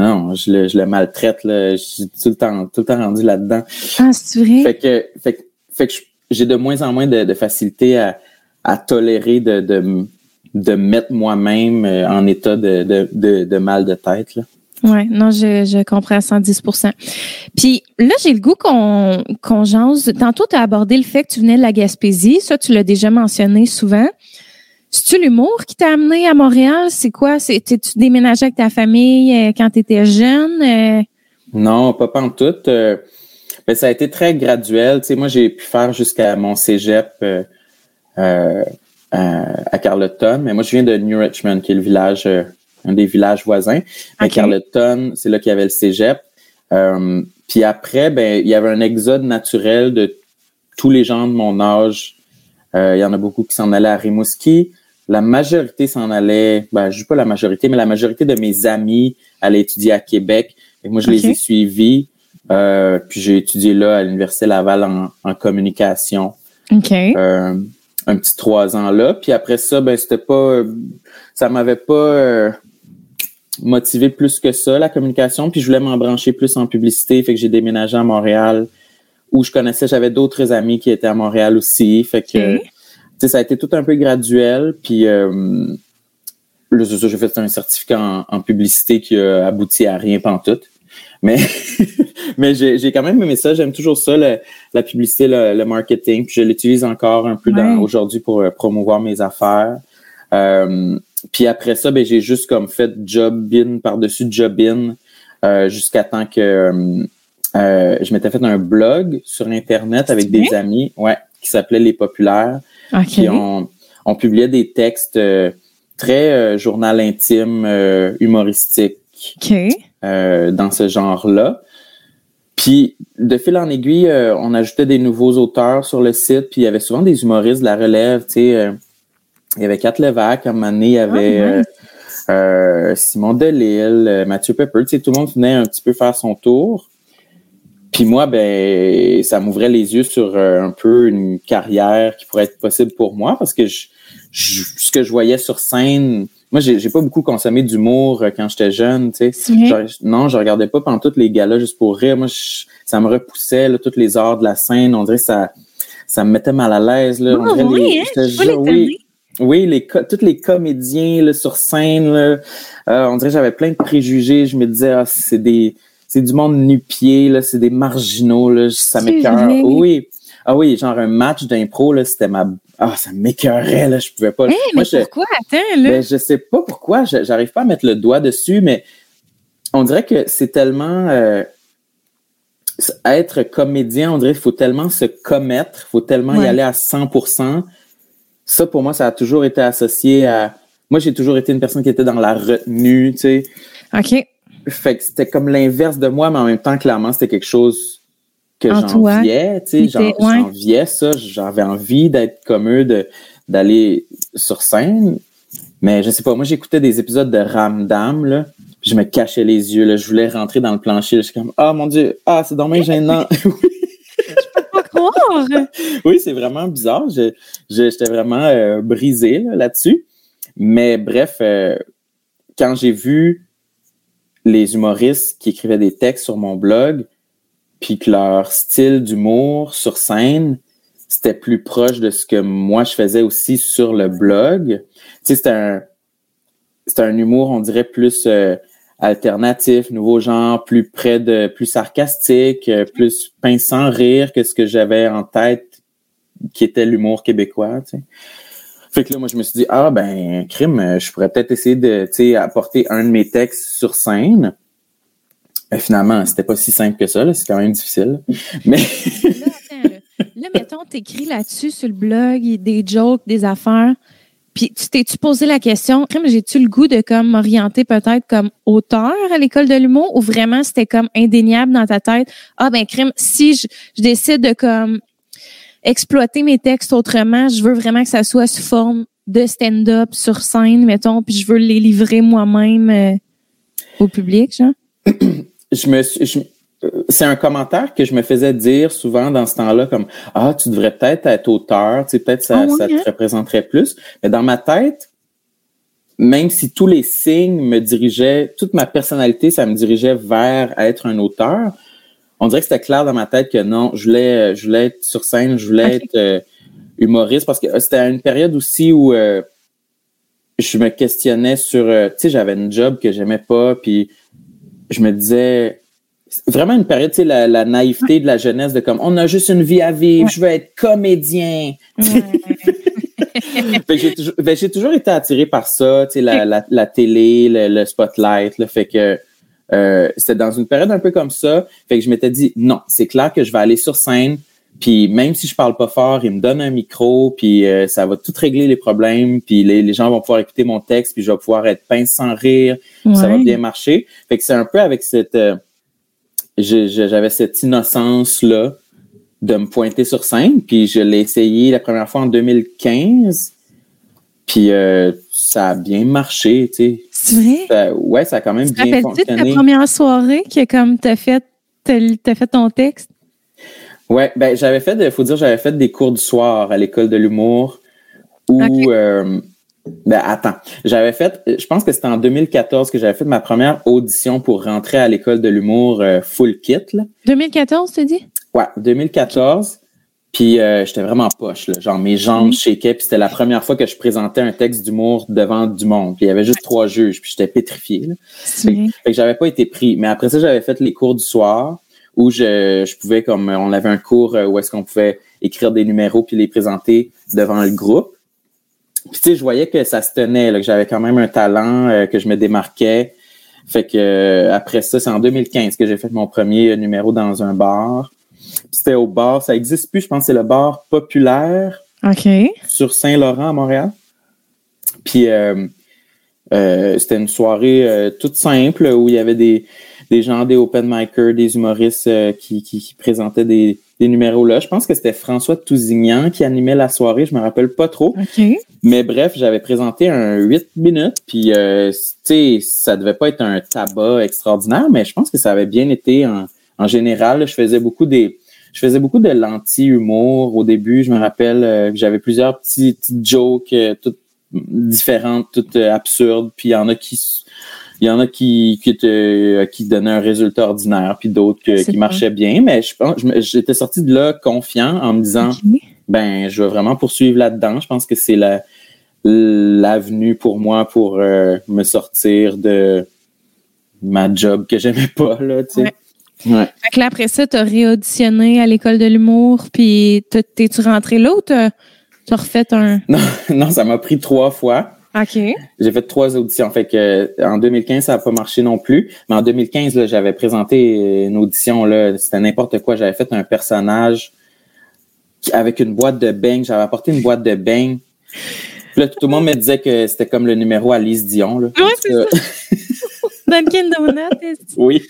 non, je le, je le maltraite. Là. Je suis tout le temps, tout le temps rendu là-dedans. Ah, c'est vrai? Fait que, fait que, fait que j'ai de moins en moins de, de facilité à, à tolérer de, de, de mettre moi-même euh, en état de, de, de, de mal de tête. Là. Ouais, non, je, je comprends à 110% Puis là, j'ai le goût qu'on qu'on jase. Tantôt, tu as abordé le fait que tu venais de la Gaspésie. Ça, tu l'as déjà mentionné souvent. C'est-tu l'humour qui t'a amené à Montréal? C'est quoi? Tu déménagé avec ta famille euh, quand tu étais jeune? Euh, Non, pas pantoute. Euh, ben, ça a été très graduel. Tu sais, moi, j'ai pu faire jusqu'à mon cégep euh, euh, à, à Carleton. Mais moi, je viens de New Richmond, qui est le village, un des villages voisins. Mais. Carleton, c'est là qu'il y avait le cégep. Puis après, ben, il y avait un exode naturel de tous les gens de mon âge. Il y en a beaucoup qui s'en allaient à Rimouski. La majorité s'en allait, ben, je dis pas la majorité, mais la majorité de mes amis allaient étudier à Québec. Et moi, je les ai suivis. Euh, puis j'ai étudié là à l'Université Laval en, en communication. OK. Euh, un petit trois ans là. Puis après ça, ben c'était pas, euh, ça m'avait pas euh, motivé plus que ça la communication. Puis je voulais m'en brancher plus en publicité, fait que j'ai déménagé à Montréal où je connaissais, j'avais d'autres amis qui étaient à Montréal aussi, fait que. Sais ça a été tout un peu graduel. Puis euh, là c'est ça, j'ai fait un certificat en, en publicité qui a abouti à rien pantoute. Mais mais j'ai quand même aimé ça. J'aime toujours ça, le- la publicité, le, le marketing. Puis je l'utilise encore un peu Ouais. aujourd'hui pour euh, promouvoir mes affaires. Euh, puis après ça, ben j'ai juste comme fait job-in par-dessus job-in euh, jusqu'à temps que euh, je m'étais fait un blog sur Internet avec des amis, ouais, qui s'appelait Les Populaires. Puis on, on publiait des textes euh, très euh, journal intime, euh, humoristique dans ce genre-là. Puis, de fil en aiguille, euh, on ajoutait des nouveaux auteurs sur le site, puis il y avait souvent des humoristes de la relève, tu sais. euh, il y avait Kat Levac, à un moment donné, il y avait Ah, euh, euh, Simon Delille, Mathieu Pepper, tu sais, tout le monde venait un petit peu faire son tour. Puis moi, ben, ça m'ouvrait les yeux sur euh, un peu une carrière qui pourrait être possible pour moi, parce que je, je- ce que je voyais sur scène, moi, j'ai j'ai pas beaucoup consommé d'humour euh, quand j'étais jeune, tu sais. Genre, non, je regardais pas pendant tous les galas juste pour rire. Moi, je- ça me repoussait, là, toutes les arts de la scène. On dirait que ça, ça me mettait mal à l'aise. Là. On Ah, dirait oui, les- hein? je pas oui, oui, les tous les comédiens là, sur scène, là, euh, on dirait que j'avais plein de préjugés. Je me disais, ah, c'est des, c'est du monde nu-pied, là, c'est des marginaux, là, ça m'écœure. Oui, ah oui, genre un match d'impro, là, c'était ma, ah, ça m'écœurait, là, je pouvais pas. Hey, mais Moi, je- pourquoi? Attends, là. ben, je sais pas pourquoi, je- j'arrive pas à mettre le doigt dessus, mais on dirait que c'est tellement euh, être comédien, on dirait qu'il faut tellement se commettre, il faut tellement y aller à 100%. Ça, pour moi, ça a toujours été associé à... Moi, j'ai toujours été une personne qui était dans la retenue, tu sais. OK. Fait que c'était comme l'inverse de moi, mais en même temps, clairement, c'était quelque chose que j'enviais, tu sais. Ouais. J'enviais ça, j'avais envie d'être comme eux, de, d'aller sur scène. Mais je sais pas, moi, j'écoutais des épisodes de Ramdam, là, je me cachais les yeux, là. Je voulais rentrer dans le plancher. Je suis comme, ah, mon Dieu, ah, c'est dommage gênant. Pas croire. oui, c'est vraiment bizarre. Je, je- j'étais vraiment euh, brisé là, là-dessus. Mais bref, euh, quand j'ai vu les humoristes qui écrivaient des textes sur mon blog, puis que leur style d'humour sur scène, c'était plus proche de ce que moi je faisais aussi sur le blog. Tu sais, c'était un, un humour, on dirait, plus euh, alternatif, nouveau genre, plus près de, plus sarcastique, euh, plus pince sans rire que ce que j'avais en tête, qui était l'humour québécois, tu sais. Fait que là, moi, je me suis dit, ah, ben, crime, euh, je pourrais peut-être essayer de, tu sais, apporter un de mes textes sur scène. Ben, finalement, c'était pas si simple que ça. C'est quand même difficile. Mais là, attends, là, là mettons, t'écris là-dessus sur le blog, des jokes, des affaires. Puis tu t'es-tu posé la question, crime, j'ai-tu le goût de comme m'orienter peut-être comme auteur à l'école de l'humour ou vraiment c'était comme indéniable dans ta tête? Ah ben crime, si je, je décide de comme exploiter mes textes autrement, je veux vraiment que ça soit sous forme de stand-up sur scène, mettons, puis je veux les livrer moi-même euh, au public, genre? je me suis, c'est un commentaire que je me faisais dire souvent dans ce temps-là, comme Ah, tu devrais peut-être être auteur, tu sais, peut-être ça, ah ça te hein? représenterait plus. Mais dans ma tête, même si tous les signes me dirigeaient, toute ma personnalité, ça me dirigeait vers être un auteur, on dirait que c'était clair dans ma tête que non, je voulais, je voulais être sur scène, je voulais être euh, humoriste parce que euh, c'était une période aussi où euh, je me questionnais sur, tu sais, j'avais une job que j'aimais pas, puis je me disais, vraiment une période, tu sais, la, naïveté de la jeunesse de comme, on a juste une vie à vivre, je veux être comédien. Ben, j'ai toujours, été attiré par ça, tu sais, la, télé, le, spotlight, le fait que euh, c'était dans une période un peu comme ça. Fait que je m'étais dit, non, c'est clair que je vais aller sur scène, puis même si je parle pas fort, il me donne un micro, puis euh, ça va tout régler les problèmes, puis les, gens vont pouvoir écouter mon texte, puis je vais pouvoir être pince sans rire, ça va bien marcher. Fait que c'est un peu avec cette... Euh, j'avais cette innocence-là de me pointer sur scène. Puis je l'ai essayé la première fois en 2015. Puis euh, ça a bien marché, tu sais. C'est vrai? ouais, ça a quand même tu bien fonctionné. ta première soirée que comme t'as fait, t'as fait ton texte? Ouais, ben j'avais fait, il faut dire, j'avais fait des cours du soir à l'école de l'humour où euh, ben attends, j'avais fait, je pense que c'était en 2014 que j'avais fait ma première audition pour rentrer à l'école de l'humour euh, full kit. Là. 2014, tu dis? Ouais, 2014. Puis euh, j'étais vraiment poche, là. genre mes jambes mm shakeaient. Puis c'était la première fois que je présentais un texte d'humour devant du monde. Puis il y avait juste trois juges, puis j'étais pétrifié. Là. Fait, fait, que j'avais pas été pris. Mais après ça, j'avais fait les cours du soir où je, je pouvais, comme on avait un cours euh, où est-ce qu'on pouvait écrire des numéros puis les présenter devant le groupe. Puis tu sais, je voyais que ça se tenait, là, que j'avais quand même un talent, euh, que je me démarquais. Fait que euh, après ça, c'est en 2015 que j'ai fait mon premier numéro dans un bar. C'était au bar, ça existe plus, je pense que c'est le bar populaire sur Saint-Laurent à Montréal. Puis euh, c'était une soirée toute simple où il y avait des, des gens, des open micers, des humoristes qui, qui, qui, présentaient des, des numéros là. Je pense que c'était François Tousignan qui animait la soirée, je me rappelle pas trop. Mais bref, j'avais présenté un 8 minutes, puis euh, tu sais, ça devait pas être un tabac extraordinaire, mais je pense que ça avait bien été en, en général. Je faisais beaucoup des je faisais beaucoup de l'anti-humour au début. Je me rappelle euh, que j'avais plusieurs petits, petites jokes euh, toutes différentes, toutes absurdes. Puis il y en a qui il y en a qui qui, te, qui donnaient un résultat ordinaire, puis d'autres qui marchaient bien. Mais je pense, j'étais sorti de là confiant en me disant, ben, je vais vraiment poursuivre là-dedans. Je pense que c'est la l'avenue pour moi pour euh, me sortir de ma job que j'aimais pas là, tu sais. Ouais. Fait que là, après ça, tu as réauditionné à l'école de l'humour, puis t'es-tu rentré là ou t'as refait un... Non, non ça m'a pris trois fois. OK. J'ai fait trois auditions. Fait que en 2015, ça n'a pas marché non plus. Mais en 2015, j'avais présenté une audition. Là, c'était n'importe quoi. J'avais fait un personnage avec une boîte de beignes. J'avais apporté une boîte de beignes. Puis là, tout le monde me disait que c'était comme le numéro Alice Dion. Là. Oui, c'est ça. Dunkin Donut. oui.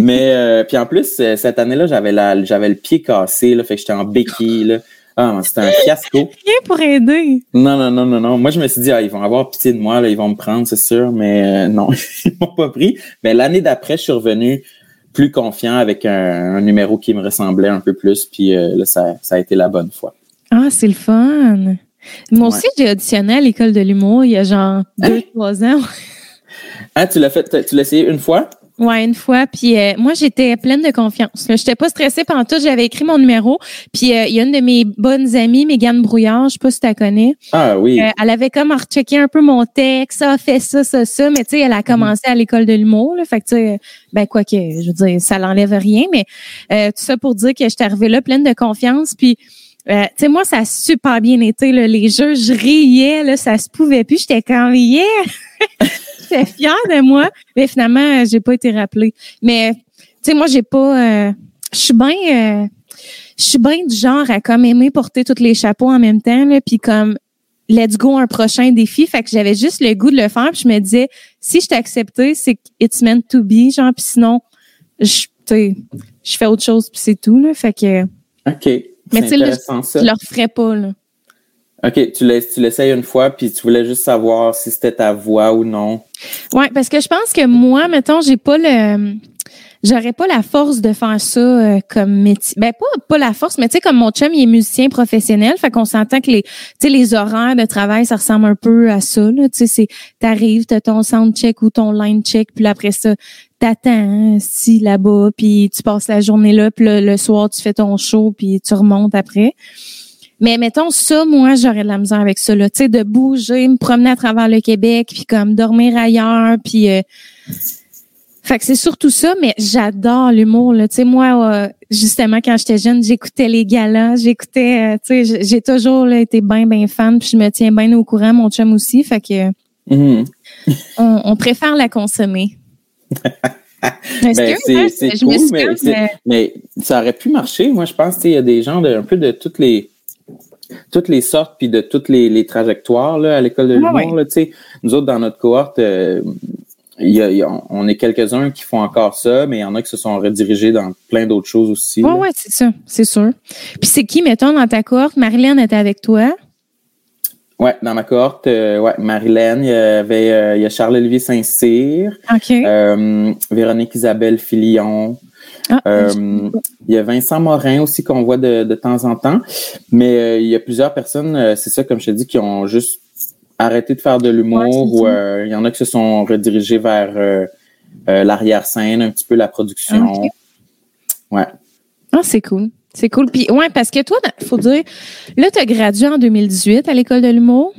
Mais euh, puis en plus, euh, cette année-là, j'avais la j'avais le pied cassé. Là, fait que j'étais en béquille. Là. Ah, c'était un fiasco. Rien pour aider. Non, non, non, non, non. Moi, je me suis dit, ah, ils vont avoir pitié de moi, là, ils vont me prendre, c'est sûr, mais euh, non, ils m'ont pas pris. Mais l'année d'après, je suis revenu plus confiant avec un, numéro qui me ressemblait un peu plus, puis euh, là, ça, ça a été la bonne fois. Ah, c'est le fun. Moi aussi, j'ai auditionné à l'école de l'humour il y a genre deux, hein? trois ans. ah, tu l'as fait, tu l'as essayé une fois? Ouais, une fois. Puis euh, moi, j'étais pleine de confiance. Je J'étais pas stressée pendant tout. J'avais écrit mon numéro. Puis euh, il y a une de mes bonnes amies, Mégane Brouillard, je sais pas si tu la connais. Ah oui. Euh, elle avait comme rechecké un peu mon texte, ça, fait ça, ça, ça. Mais tu sais, elle a commencé à l'école de l'humour. Fait que tu sais, ben quoi que, je veux dire, ça l'enlève rien. Mais tout ça pour dire que j'étais arrivée là pleine de confiance. Puis tu sais, moi, ça a super bien été. Là, les jeux, je riais, là, ça se pouvait plus. J'étais comme, yeah! fière de moi. Mais finalement, j'ai pas été rappelée. Mais, tu sais, moi, j'ai pas... Euh, je suis bien... Euh, je suis bien du genre à comme aimer porter tous les chapeaux en même temps, là, puis comme let's go un prochain défi. Fait que j'avais juste le goût de le faire. Puis je me disais, si je t'ai accepté, c'est que it's meant to be, genre. Puis sinon, je, je fais autre chose, puis c'est tout, là. Fait que... OK. Mais tu sais, je leur ferais pas, là. OK, tu l'essayes une fois, puis tu voulais juste savoir si c'était ta voix ou non. Oui, parce que je pense que moi, mettons, j'ai pas le j'aurais pas la force de faire ça euh, comme métier. Ben pas pas la force, mais tu sais comme mon chum il est musicien professionnel, fait qu'on s'entend que les tu sais les horaires de travail ça ressemble un peu à ça là, tu sais c'est t'arrives, t'as ton sound check ou ton line check, puis après ça t'attends si là-bas, puis tu passes la journée là, puis le soir tu fais ton show, puis tu remontes après. Mais mettons ça, moi, j'aurais de la misère avec ça, là. Tu sais, de bouger, me promener à travers le Québec, puis comme dormir ailleurs, puis... Euh, fait que c'est surtout ça, mais j'adore l'humour. Tu sais, moi, euh, justement, quand j'étais jeune, j'écoutais les galas, j'écoutais, euh, tu sais, j'ai toujours été bien, bien fan, puis je me tiens bien au courant, mon chum aussi. Fait que mm-hmm. on, préfère la consommer. ben, c'est cool, mais, mais, ça aurait pu marcher. Moi, je pense qu'il y a des gens de un peu de toutes les toutes les sortes puis de toutes les, trajectoires là, à l'école de l'humour. Nous autres, dans notre cohorte, euh, on est quelques-uns qui font encore ça, mais il y en a qui se sont redirigés dans plein d'autres choses aussi. Oui, oui, c'est ça, c'est sûr. Puis c'est qui, mettons, dans ta cohorte? Marilyn était avec toi? Oui, dans ma cohorte, euh, ouais, Marilyn, il y avait euh, y a Charles-Olivier Saint-Cyr, Véronique Isabelle Filion, ah, euh, il y a Vincent Morin aussi qu'on voit de, de, temps en temps, mais euh, il y a plusieurs personnes, euh, c'est ça comme je te dis, qui ont juste arrêté de faire de l'humour ou il y en a qui se sont redirigés vers l'arrière-scène, un petit peu la production. Ah, ouais. Ah, c'est cool. C'est cool. Puis, ouais, parce que toi, il faut dire, là, tu as gradué en 2018 à l'école de l'humour.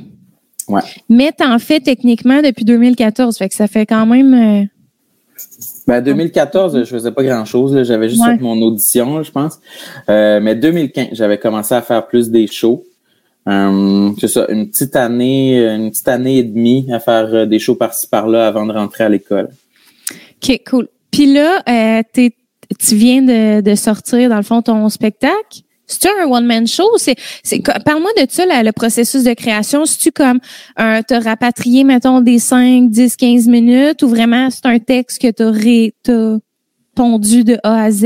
Ouais. Mais tu en fais techniquement depuis 2014. Fait que ça fait quand même ben, 2014, je faisais pas grand-chose. J'avais juste fait mon audition, je pense. Euh, mais 2015, j'avais commencé à faire plus des shows. Euh, c'est ça, une petite année, une petite année et demie à faire euh, des shows par-ci par-là avant de rentrer à l'école. OK, cool. Puis là, euh, tu viens de, de sortir, dans le fond, ton spectacle. C'est un one-man show? C'est, c'est, parle-moi de ça, le processus de création. C'est-tu comme un, t'as rapatrié, mettons, des 5, 10, 15 minutes ou vraiment c'est un texte que t'as, ré, t'as pondu de A à Z?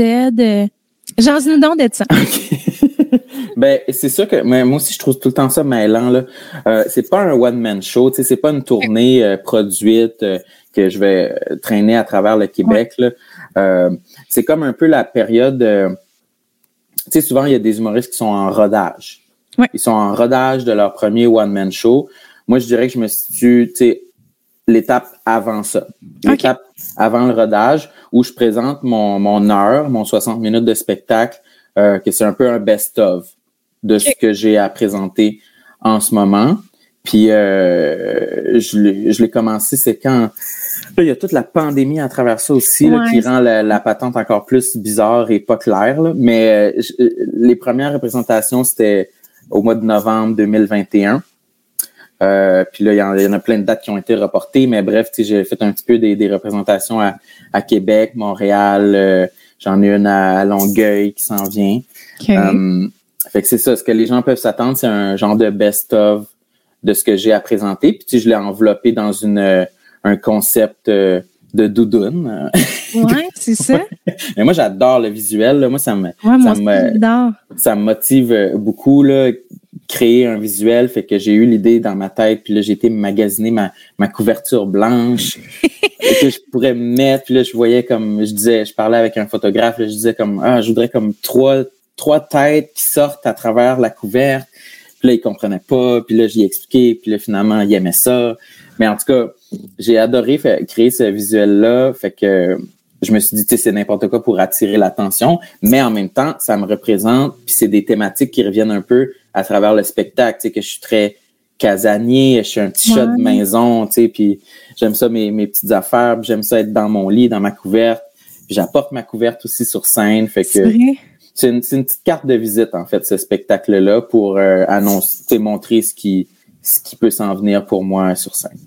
J'en ai donc d'être ça. ben, c'est sûr que mais moi aussi, je trouve tout le temps ça mêlant. Là. Euh, c'est pas un one-man show, c'est pas une tournée euh, produite euh, que je vais traîner à travers le Québec. Là. c'est comme un peu la période tu sais, souvent, il y a des humoristes qui sont en rodage. Ils sont en rodage de leur premier one-man show. Moi, je dirais que je me situe, tu sais, l'étape avant ça. L'étape avant le rodage où je présente mon, mon heure, mon 60 minutes de spectacle, euh, que c'est un peu un best-of de ce que j'ai à présenter en ce moment. Puis euh, je l'ai commencé, c'est quand? Il y a toute la pandémie à travers ça aussi qui rend la, patente encore plus bizarre et pas claire. Mais euh, euh, les premières représentations, c'était au mois de novembre 2021. Euh, puis là, il y, en, a plein de dates qui ont été reportées, mais bref, j'ai fait un petit peu des, représentations à, Québec, Montréal, j'en ai une à, Longueuil qui s'en vient. fait que c'est ça, ce que les gens peuvent s'attendre, c'est un genre de best-of de ce que j'ai à présenter. Puis je l'ai enveloppé dans une un concept euh, de doudoune. Ouais, c'est ça. Mais moi, j'adore le visuel. Moi, ça me, ça, me ça me motive euh, beaucoup. Là, créer un visuel, fait que j'ai eu l'idée dans ma tête, puis là, j'ai été magasiner ma, ma couverture blanche que je pourrais mettre, puis là, je voyais comme, je disais, je parlais avec un photographe, je disais comme, ah, je voudrais comme trois, trois têtes qui sortent à travers la couverte, puis là, il comprenait pas, puis là, j'y expliqué, puis là, finalement, il aimait ça. Mais en tout cas, j'ai adoré créer ce visuel-là. Fait que je me suis dit, tu sais, c'est n'importe quoi pour attirer l'attention. Mais en même temps, ça me représente. Puis c'est des thématiques qui reviennent un peu à travers le spectacle. Tu sais, que je suis très casanier, je suis un petit chat de maison, tu sais, puis j'aime ça mes, mes petites affaires, j'aime ça être dans mon lit, dans ma couverte. J'apporte ma couverte aussi sur scène, fait que c'est une, une, petite carte de visite en fait ce spectacle-là pour euh, annoncer, montrer ce qui ce qui peut s'en venir pour moi sur scène.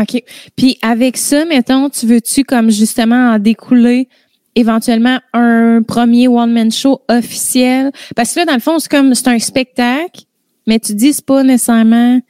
OK. Puis avec ça, mettons, tu veux-tu comme justement en découler éventuellement un premier one-man show officiel? Parce que là, dans le fond, c'est comme c'est un spectacle, mais tu dis c'est pas nécessairement.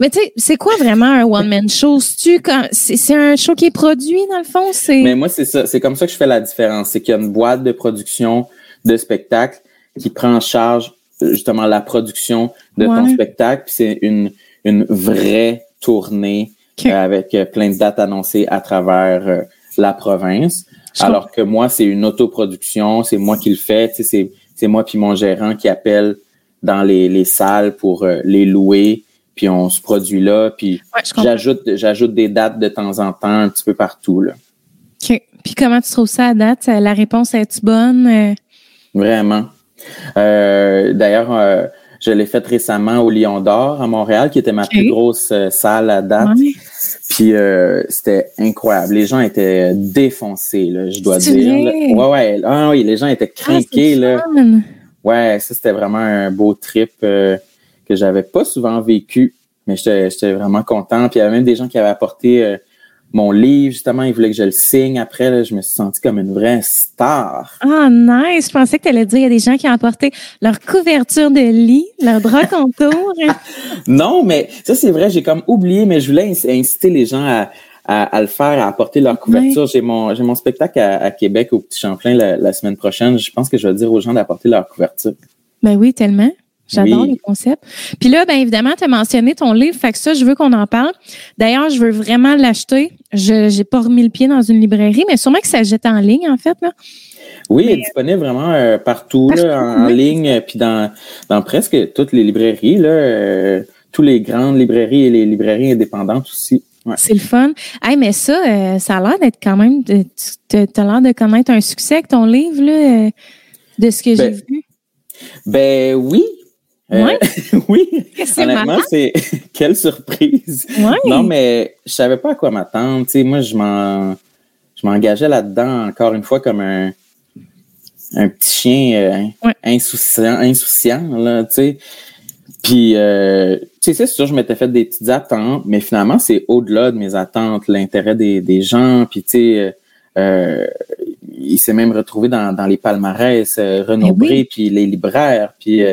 Mais tu sais, c'est quoi vraiment un one-man show? C'est un show qui est produit, dans le fond? C'est. Mais moi, c'est ça. C'est comme ça que je fais la différence. C'est qu'il y a une boîte de production de spectacle qui prend en charge justement la production de ton spectacle. c'est une, une vraie tournée euh, avec euh, plein de dates annoncées à travers euh, la province. Alors que moi, c'est une autoproduction, c'est moi qui le fais, c'est, c'est moi puis mon gérant qui appelle dans les, les salles pour les louer, puis on se produit là, puis j'ajoute j'ajoute des dates de temps en temps un petit peu partout là. OK. Puis comment tu trouves ça à date? La réponse est-tu bonne? Vraiment. d'ailleurs je l'ai faite récemment au Lion d'Or à Montréal, qui était ma plus grosse euh, salle à date. Puis euh, c'était incroyable. Les gens étaient défoncés, là, je dois dire. Ouais, ouais. Ah, oui, les gens étaient ah, craqués. là. Ouais, ça, c'était vraiment un beau trip euh, que j'avais pas souvent vécu. Mais j'étais vraiment content. Puis il y avait même des gens qui avaient apporté mon livre, justement, il voulait que je le signe. Après, là, je me suis sentie comme une vraie star. Ah, nice! Je pensais que tu allais dire, il y a des gens qui ont apporté leur couverture de lit, leur drap contour. non, mais ça, c'est vrai, j'ai comme oublié, mais je voulais inciter les gens à, à, le faire, à apporter leur couverture. J'ai mon j'ai mon spectacle à, Québec au Petit Champlain la, semaine prochaine. Je pense que je vais dire aux gens d'apporter leur couverture. Ben oui, tellement. J'adore le concept. Puis là, bien évidemment, tu as mentionné ton livre, fait que ça, je veux qu'on en parle. D'ailleurs, je veux vraiment l'acheter. Je n'ai pas remis le pied dans une librairie, mais sûrement que ça jette en ligne, en fait. Là. Oui, il est disponible vraiment euh, partout, là, en, ligne, puis dans, dans presque toutes les librairies, là, euh, tous les grandes librairies et les librairies indépendantes aussi. C'est le fun. Hey, mais ça, euh, ça a l'air d'être quand même, tu as l'air de connaître un succès avec ton livre, là, de ce que j'ai ben, vu. Ben oui, euh, oui, honnêtement, c'est quelle surprise. Non, mais je savais pas à quoi m'attendre. Tu sais, moi, je m'en, je m'engageais là-dedans encore une fois comme un, un petit chien euh, insouciant, insouciant là, tu sais. Puis, euh, tu sais, c'est sûr, je m'étais fait des petites attentes, mais finalement, c'est au-delà de mes attentes, l'intérêt des, des gens. Puis, tu sais, euh, il s'est même retrouvé dans, dans les palmarès, Renaud puis les libraires, puis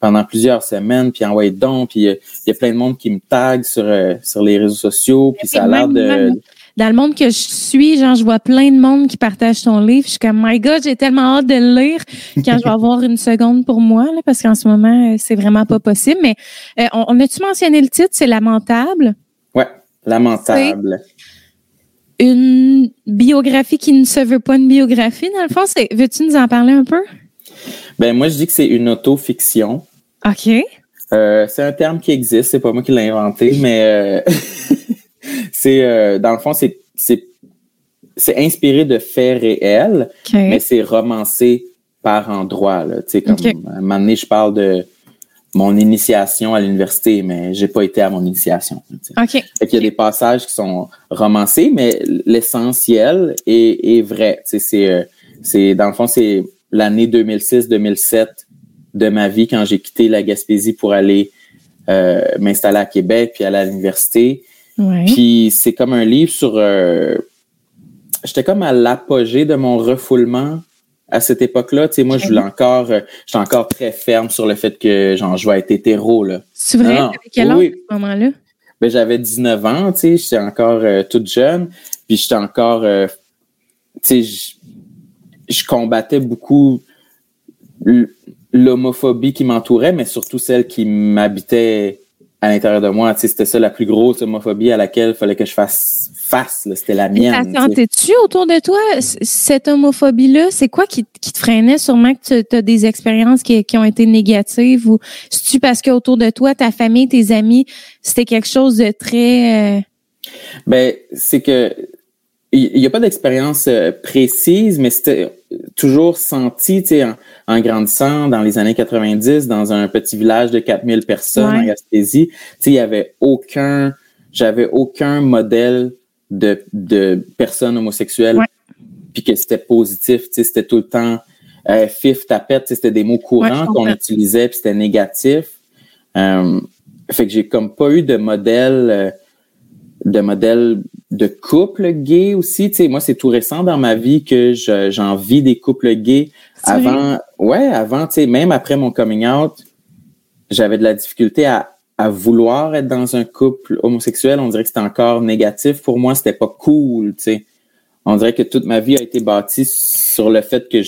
pendant plusieurs semaines, puis envoyer donc, puis il y, a plein de monde qui me tag sur, euh, sur les réseaux sociaux, puis ça a l'air de... dans le monde que je suis, genre, je vois plein de monde qui partage ton livre. Je suis comme, my God, j'ai tellement hâte de le lire quand je vais avoir une seconde pour moi, là, parce qu'en ce moment, euh, c'est vraiment pas possible. Mais euh, on, a-tu mentionné le titre? C'est Lamentable? Ouais, Lamentable. Une biographie qui ne se veut pas une biographie, dans le fond. Veux-tu nous en parler un peu? Ben moi, je dis que c'est une autofiction. OK. Euh, c'est un terme qui existe, c'est pas moi qui l'ai inventé, mais euh, c'est euh, dans le fond, c'est c'est c'est inspiré de faits réels, mais c'est romancé par endroits. Là. Tu sais, comme à un moment donné, je parle de mon initiation à l'université, mais j'ai pas été à mon initiation. OK. Fait qu'il y a des passages qui sont romancés, mais l'essentiel est, est vrai. Tu sais, c'est c'est dans le fond, c'est l'année 2006-2007 de ma vie quand j'ai quitté la Gaspésie pour aller euh, m'installer à Québec puis aller à l'université. Puis c'est comme un livre sur... Euh, j'étais comme à l'apogée de mon refoulement à cette époque-là. Tu sais, moi, je voulais encore... Euh, j'étais encore très ferme sur le fait que genre, je vais être hétéro. Là. C'est vrai? Avec quel âge à ce moment-là? Ben, j'avais 19 ans, tu sais, j'étais encore toute jeune. Puis j'étais encore... tu sais, je combattais beaucoup l'homophobie qui m'entourait, mais surtout celle qui m'habitait à l'intérieur de moi. c'était ça la plus grosse homophobie à laquelle il fallait que je fasse face. C'était la mienne. Sentais-tu autour de toi cette homophobie-là? C'est quoi qui, te freinait? Sûrement que tu as des expériences qui, ont été négatives ou c'est-tu parce qu'autour de toi, ta famille, tes amis, c'était quelque chose de très... Euh, ben, c'est que il n'y a pas d'expérience euh, précise, mais c'était toujours senti, tu sais, en, grandissant dans les années 90, dans un petit village de 4000 personnes en Gaspésie, tu sais, il y avait aucun, j'avais aucun modèle de, de personnes homosexuelles, puis que c'était positif, tu sais, c'était tout le temps euh, fif, tapette, c'était des mots courants qu'on utilisait, puis c'était négatif. Euh, fait que j'ai comme pas eu de modèle... De modèles de couple gay aussi. Tu sais, moi, c'est tout récent dans ma vie que j'en vis des couples gays. Avant, ouais, avant, tu sais, même après mon coming out, j'avais de la difficulté à, à vouloir être dans un couple homosexuel. On dirait que c'était encore négatif pour moi. C'était pas cool, tu sais. On dirait que toute ma vie a été bâtie sur le fait que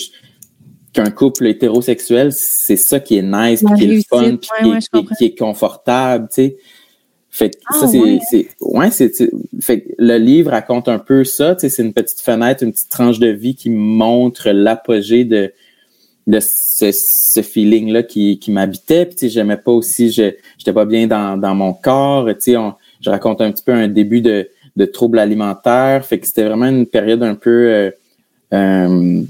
qu'un couple hétérosexuel, c'est ça qui est nice, qui est le fun, qui, est confortable, tu sais. Fait que ah, ça, c'est, ouais, c'est, fait le livre raconte un peu ça, tu sais, c'est une petite fenêtre, une petite tranche de vie qui montre l'apogée de, de ce, ce feeling-là qui, qui m'habitait. Puis, tu sais, j'aimais pas aussi, je j'étais pas bien dans, dans mon corps. Tu sais, je raconte un petit peu un début de, de troubles alimentaires. Fait que c'était vraiment une période un peu euh, euh,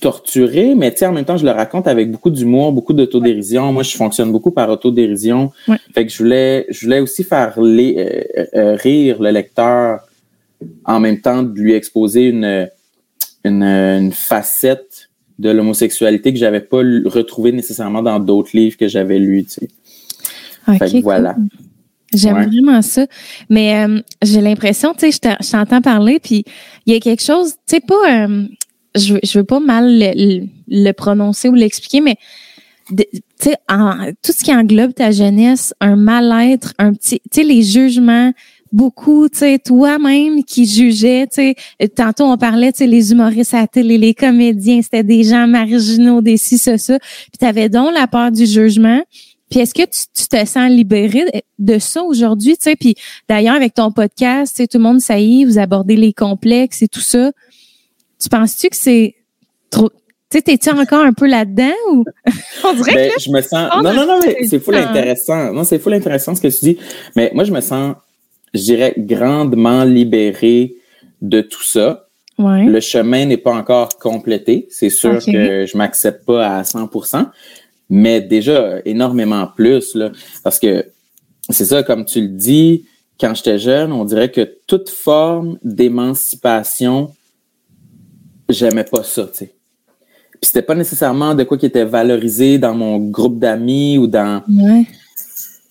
torturée, mais tu sais, en même temps, je le raconte avec beaucoup d'humour, beaucoup d'autodérision. Moi, je fonctionne beaucoup par autodérision. Fait que je voulais, je voulais aussi faire les, euh, rire le lecteur en même temps de lui exposer une, une, une facette de l'homosexualité que j'avais pas retrouvé nécessairement dans d'autres livres que j'avais lus. Tu sais. voilà. J'aime vraiment ça. Mais euh, j'ai l'impression, tu sais, je t'entends parler, puis il y a quelque chose, tu sais, pas, euh, je, je veux pas mal le, prononcer ou l'expliquer, mais tu sais, tout ce qui englobe ta jeunesse, un mal-être, un petit, tu sais, les jugements, beaucoup, tu sais, toi-même qui jugeais, tu sais, tantôt on parlait, tu sais, les humoristes à télé, les comédiens, c'était des gens marginaux, des ci, ça, ça. Puis t'avais donc la peur du jugement. Puis est-ce que tu, te sens libéré de ça aujourd'hui, tu sais? Puis d'ailleurs, avec ton podcast, tu sais, tout le monde, ça y est, vous abordez les complexes et tout ça. Tu penses-tu que c'est trop... Tu sais, t'es-tu encore un peu là-dedans ou? On dirait ben, que je me sens non non non mais c'est fou intéressant. Non c'est fou intéressant ce que tu dis. Mais moi je me sens je dirais, grandement libéré de tout ça. Le chemin n'est pas encore complété. C'est sûr que je m'accepte pas à 100%, mais déjà énormément plus là, parce que c'est ça, comme tu le dis, quand j'étais jeune, on dirait que toute forme d'émancipation, j'aimais pas ça, tu sais. Puis c'était pas nécessairement de quoi qui était valorisé dans mon groupe d'amis ou dans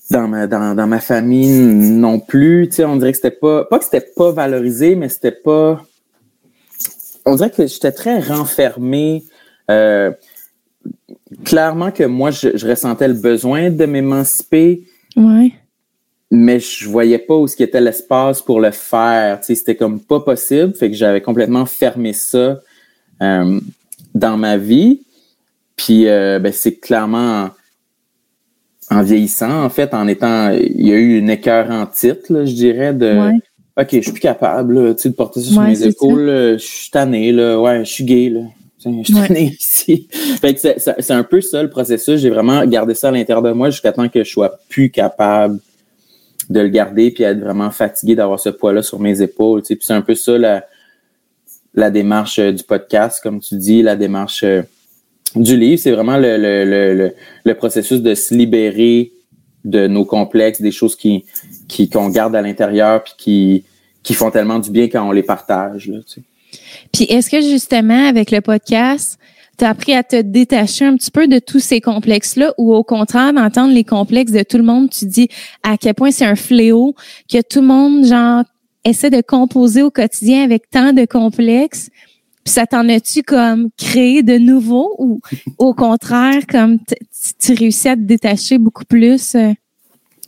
dans ma, dans, dans ma famille non plus. Tu sais, on dirait que c'était pas, pas que c'était pas valorisé, mais c'était pas. On dirait que j'étais très renfermé. Euh, clairement que moi, je, ressentais le besoin de m'émanciper. Ouais. Mais je voyais pas où ce qui était l'espace pour le faire. Tu sais, c'était comme pas possible. Fait que j'avais complètement fermé ça euh, dans ma vie. Puis euh, ben, c'est clairement en vieillissant, en fait, en étant, il y a eu une écœur en titre, je dirais, de OK, je suis plus capable de porter ça sur mes épaules, je suis tanné, là, ouais, je suis gay, là. Je suis tanné ici. fait que c'est un peu ça le processus. J'ai vraiment gardé ça à l'intérieur de moi jusqu'à temps que je sois plus capable de le garder puis être vraiment fatigué d'avoir ce poids-là sur mes épaules. Puis c'est un peu ça la, la démarche euh, du podcast, comme tu dis, la démarche euh, du livre, c'est vraiment le, le, le, le, processus de se libérer de nos complexes, des choses qui qu'on garde à l'intérieur puis qui qui font tellement du bien quand on les partage. Là. Puis est-ce que justement avec le podcast, tu as appris à te détacher un petit peu de tous ces complexes-là ou au contraire d'entendre les complexes de tout le monde, tu dis à quel point c'est un fléau que tout le monde genre essaie de composer au quotidien avec tant de complexes puis ça t'en as-tu comme créé de nouveau ou au contraire, comme tu réussis à te détacher beaucoup plus? Euh?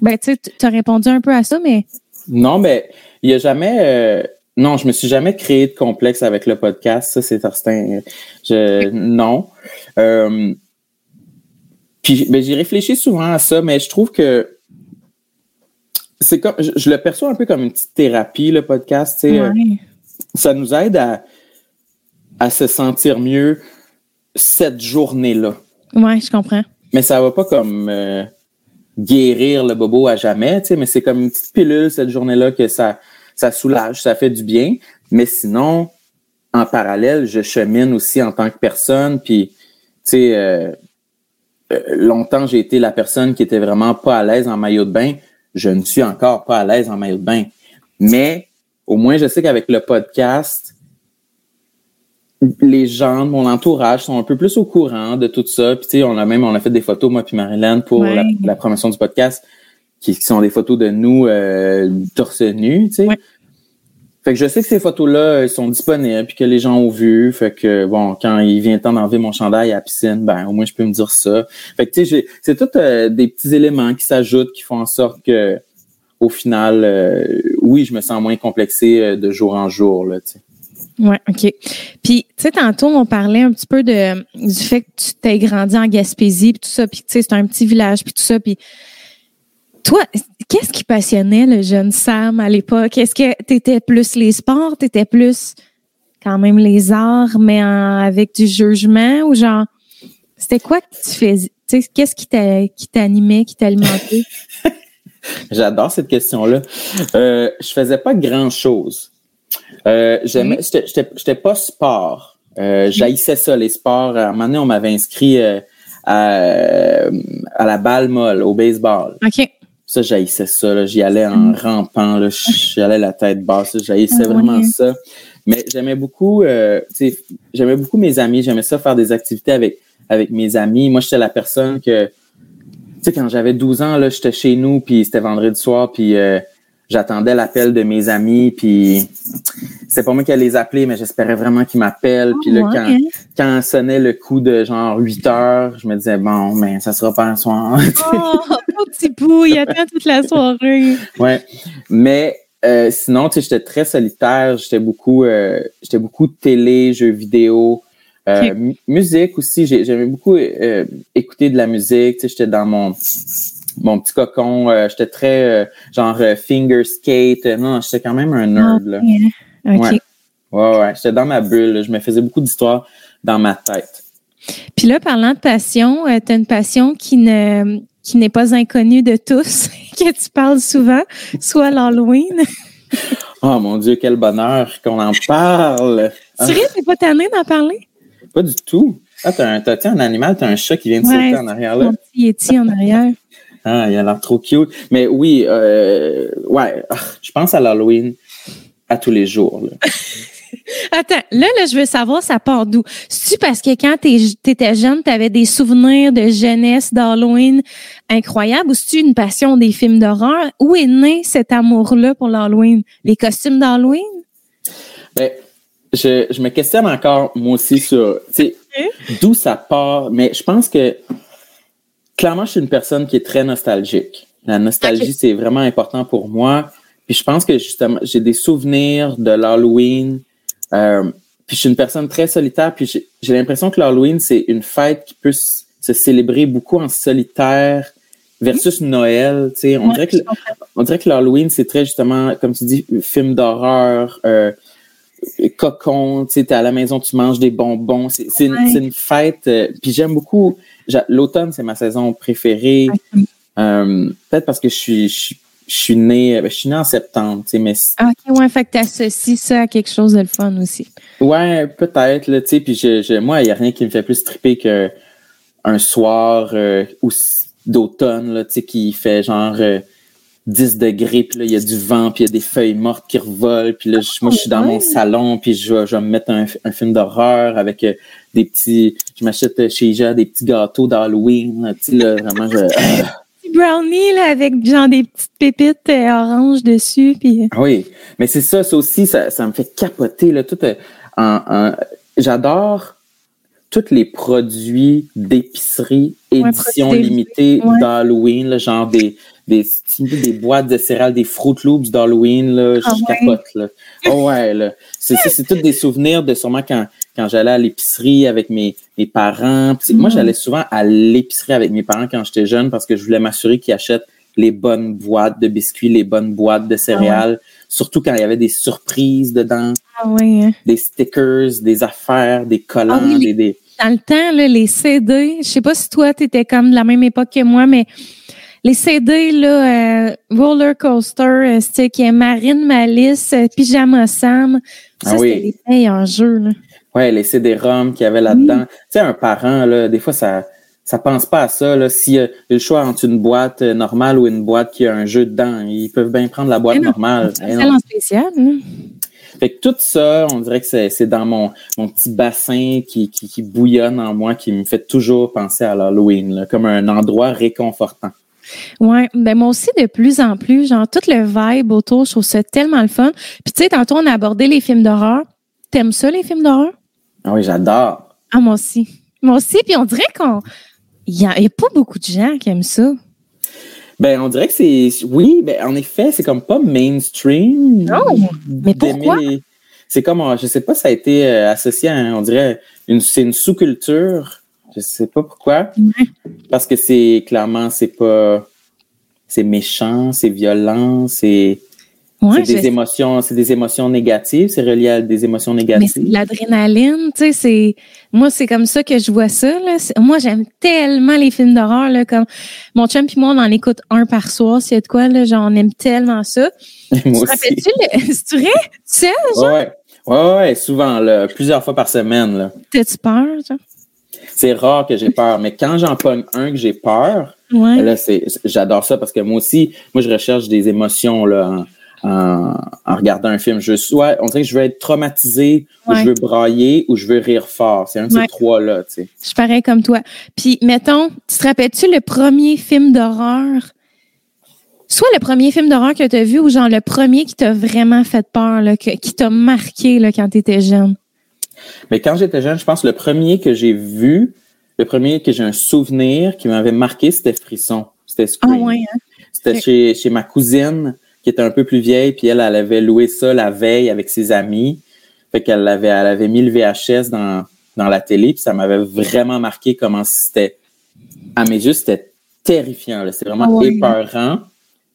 Ben, tu sais, as répondu un peu à ça, mais. Non, mais il n'y a jamais. Euh, non, je me suis jamais créé de complexe avec le podcast, ça, c'est certain. Je, non. Euh, puis, ben, j'ai réfléchi souvent à ça, mais je trouve que c'est comme. Je, le perçois un peu comme une petite thérapie, le podcast, tu sais. ça nous aide à à se sentir mieux cette journée-là. Ouais, je comprends. Mais ça va pas comme euh, guérir le bobo à jamais, tu sais, mais c'est comme une petite pilule cette journée-là que ça, ça soulage, ça fait du bien. Mais sinon, en parallèle, je chemine aussi en tant que personne. Puis, tu sais, euh, euh, longtemps, j'ai été la personne qui était vraiment pas à l'aise en maillot de bain. Je ne suis encore pas à l'aise en maillot de bain. Mais au moins, je sais qu'avec le podcast, les gens de mon entourage sont un peu plus au courant de tout ça. Puis tu sais, on a même on a fait des photos moi puis Marilyn pour la, promotion du podcast qui, sont des photos de nous euh, torse nu, tu sais. Fait que je sais que ces photos-là sont disponibles puis que les gens ont vu. Fait que bon, quand il vient le temps d'enlever mon chandail à la piscine, ben au moins je peux me dire ça. Fait que tu sais, c'est tout euh, des petits éléments qui s'ajoutent qui font en sorte que au final, euh, oui, je me sens moins complexé euh, de jour en jour là. Sais. Ouais, ok. Puis tu sais, tantôt on parlait un petit peu de du fait que tu t'es grandi en Gaspésie puis tout ça, puis tu sais c'est un petit village puis tout ça, puis toi, qu'est-ce qui passionnait le jeune Sam à l'époque? Est-ce que tu étais plus les sports, tu étais plus quand même les arts, mais avec du jugement ou genre, c'était quoi que tu faisais? Qu'est-ce qui t'animait, qui t'alimentait? J'adore cette question-là. Euh, je faisais pas grand-chose. Euh, j'aimais, j'étais pas sport. Euh, J'haïssais ça, les sports. À un moment donné, on m'avait inscrit euh, à, à, la balle molle, au baseball. OK. Ça, j'haïssais ça. J'y allais en mm. rampant. J'y allais la tête basse. J'haïssais ah vraiment ça. Mais j'aimais beaucoup, euh, j'aimais beaucoup mes amis. J'aimais ça faire des activités avec, avec mes amis. Moi, j'étais la personne que, tu sais, quand j'avais 12 ans, là, j'étais chez nous, puis c'était vendredi soir, puis euh, j'attendais l'appel de mes amis, puis c'est pas moi qui allais les appeler, mais j'espérais vraiment qu'ils m'appellent. puis là, quand, quand sonnait le coup de genre 8 heures, je me disais, bon, mais ça sera pas un soir. oh, petit bout, il attend toute la soirée. ouais, mais euh, sinon, tu sais, j'étais très solitaire, j'étais beaucoup, euh, j'étais beaucoup télé, jeux vidéo, euh, musique aussi. J'aimais beaucoup euh, écouter de la musique. Tu sais, j'étais dans mon mon petit cocon. Euh, j'étais très euh, genre euh, finger skate. Non, j'étais quand même un nerd. Là. Ouais. ouais, ouais. J'étais dans ma bulle. Je me faisais beaucoup d'histoires dans ma tête. Puis là, parlant de passion, tu as une passion qui ne qui n'est pas inconnue de tous, que tu parles souvent, soit l'Halloween. oh mon Dieu, quel bonheur qu'on en parle! Sérieux, t'es pas tanné d'en parler? Pas du tout. Ah, t'as un, as, un animal, t'as un chat qui vient de sauter en arrière là. Un petit Yeti en arrière. Ah, il a l'air trop cute. Mais oui, euh, ouais, ah, je pense à l'Halloween à tous les jours. Là. Attends, là, là, je veux savoir, ça part d'où? C'est-tu parce que quand tu étais jeune, tu avais des souvenirs de jeunesse d'Halloween incroyables ou c'est-tu une passion des films d'horreur? Où est né cet amour-là pour l'Halloween? Les costumes d'Halloween? Ben, je, je me questionne encore, moi aussi, sur d'où ça part. Mais je pense que clairement, je suis une personne qui est très nostalgique. La nostalgie, c'est vraiment important pour moi. Puis je pense que justement, j'ai des souvenirs de l'Halloween. Euh, puis je suis une personne très solitaire. Puis j'ai l'impression que l'Halloween, c'est une fête qui peut se célébrer beaucoup en solitaire versus Noël. Tu sais, on, dirait que, on dirait que l'Halloween, c'est très justement, comme tu dis, film d'horreur, euh, cocon. Tu sais, t'es à la maison, tu manges des bonbons. C'est une, une, fête. Euh, puis j'aime beaucoup L'automne, c'est ma saison préférée. Euh, peut-être parce que je suis, je, suis né, ben, je suis né en septembre, tu sais, mais. Ah, ok, ouais, fait que t'associes ça à quelque chose de le fun aussi. Ouais, peut-être, là, tu sais, puis je, moi, il n'y a rien qui me fait plus triper qu'un soir euh, d'automne, là, tu sais, qui fait genre euh, 10 degrés, puis là, il y a du vent, puis il y a des feuilles mortes qui revolent, puis là, moi, je suis dans mon salon, puis je vais, je vais me mettre un, un film d'horreur avec euh, des petits... Je m'achète chez Ija des petits gâteaux d'Halloween, tu sais, là, vraiment, je... brownie, là, avec genre des petites pépites euh, oranges dessus, puis... Ah oui, mais c'est ça, ça aussi, ça, ça me fait capoter, là, tout euh, en... J'adore tous les produits d'épicerie, édition limitée d'Halloween, genre des, des, des boîtes de céréales, des Fruit Loops d'Halloween, là, je ah capote, là. Oh ouais, là. C'est, c'est, tous des souvenirs de sûrement quand, quand j'allais à l'épicerie avec mes, mes parents. Moi, j'allais mm. souvent à l'épicerie avec mes parents quand j'étais jeune parce que je voulais m'assurer qu'ils achètent les bonnes boîtes de biscuits, les bonnes boîtes de céréales, ah surtout quand il y avait des surprises dedans. Ah oui. Hein. Des stickers, des affaires, des collants, ah des, Dans le temps, là, les CD, je sais pas si toi, tu étais comme de la même époque que moi, mais les CD, là, euh, Roller Coaster, euh, c'était qui est Marine Malice, euh, Pyjama Sam. Ça, ah c'était des meilleurs jeux, là. Ouais, les CD-ROM qu'il y avait là-dedans. Tu sais, un parent, là, des fois, ça, ça pense pas à ça, là. S'il y a le choix entre une boîte normale ou une boîte qui a un jeu dedans, ils peuvent bien prendre la boîte normale. C'est en spécial, hein? Fait que tout ça, on dirait que c'est dans mon, mon petit bassin qui, qui, bouillonne en moi, qui me fait toujours penser à l'Halloween, comme un endroit réconfortant. Ouais, ben moi aussi de plus en plus, genre tout le vibe autour, je trouve ça tellement le fun. Puis tu sais, tantôt on a abordé les films d'horreur. T'aimes ça les films d'horreur? Ah oui, j'adore. Ah moi aussi, moi aussi. Puis on dirait qu'on, il y, a pas beaucoup de gens qui aiment ça. Ben on dirait que c'est, oui, ben en effet, c'est comme pas mainstream. Non, mais pourquoi? C'est comme, je sais pas, ça a été euh, associé à, on dirait, une, c'est une sous-culture je sais pas pourquoi. Parce que c'est clairement, c'est pas. C'est méchant, c'est violent, c'est. des émotions, c'est des émotions négatives, c'est relié à des émotions négatives. L'adrénaline, tu sais, c'est moi c'est comme ça que je vois ça là. Moi j'aime tellement les films d'horreur là, comme mon chum puis moi on en écoute un par soir, s'il y a de quoi là, genre on aime tellement ça. moi tu rappelles-tu le, tu vrai, tu Ouais, ouais, ouais, souvent là, plusieurs fois par semaine là. T'as-tu peur, genre? C'est rare que j'ai peur, mais quand j'en pogne un que j'ai peur, là, c'est, j'adore ça parce que moi aussi, moi, je recherche des émotions, là, en, regardant un film. Je soit, on dirait que je veux être traumatisé, ou je veux brailler, ou je veux rire fort. C'est un de ces trois-là, tu sais. Je parais comme toi. Puis, mettons, tu te rappelles-tu le premier film d'horreur? Soit le premier film d'horreur que tu as vu ou genre le premier qui t'a vraiment fait peur, là, qui t'a marqué là, quand tu étais jeune? Mais quand j'étais jeune, je pense que le premier que j'ai vu, le premier que j'ai un souvenir qui m'avait marqué, c'était Frisson. C'était Ah ouais, hein? C'était chez, chez ma cousine qui était un peu plus vieille, puis elle, elle avait loué ça la veille avec ses amis. Fait qu'elle avait, elle avait mis le VHS dans, dans la télé, puis ça m'avait vraiment marqué comment c'était. À mes yeux, c'était terrifiant. C'était vraiment ah épeurant.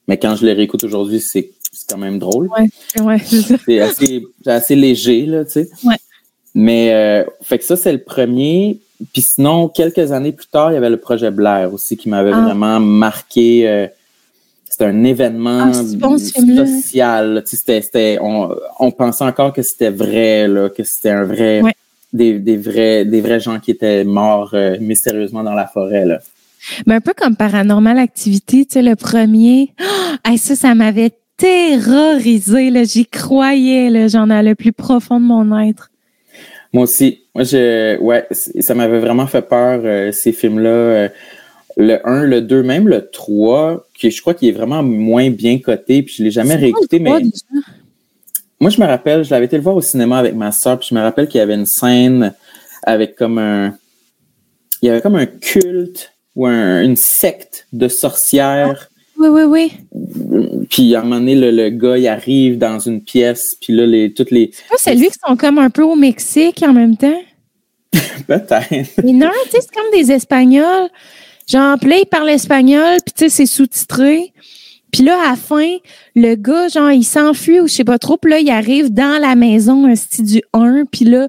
Mais quand je les réécoute aujourd'hui, c'est quand même drôle. Ouais, ouais, c'est assez, assez léger, là, tu sais. Ouais. Mais euh, fait que ça, c'est le premier. Puis sinon, quelques années plus tard, il y avait le projet Blair aussi qui m'avait ah. vraiment marqué. Euh, c'était un événement ah, social. C'était, c'était, on, on, pensait encore que c'était vrai, là, que c'était un vrai, des, des, vrais, des vrais gens qui étaient morts euh, mystérieusement dans la forêt. Là. Mais un peu comme Paranormal Activity, tu sais, le premier. Oh, ça, ça m'avait terrorisé. Là. J'y croyais. Là. J'en ai le plus profond de mon être. Moi aussi. Moi, je, ouais, ça m'avait vraiment fait peur, euh, ces films-là. Euh, le 1, le 2, même le 3, qui je crois qu'il est vraiment moins bien coté, puis je l'ai jamais réécouté, mais. Moi, je me rappelle, je l'avais été le voir au cinéma avec ma soeur, puis je me rappelle qu'il y avait une scène avec comme un. Il y avait comme un culte ou une secte de sorcières. Oui, oui, oui. Puis à un moment donné, le, gars, il arrive dans une pièce, puis là, les, toutes les... C'est lui qui sont comme un peu au Mexique en même temps? Peut-être. Mais non, tu sais, c'est comme des Espagnols. Genre, là, il parle espagnol, puis tu sais, c'est sous-titré. Puis là, à la fin, le gars, genre, il s'enfuit ou je sais pas trop. Puis là, il arrive dans la maison, un style du 1. Puis là,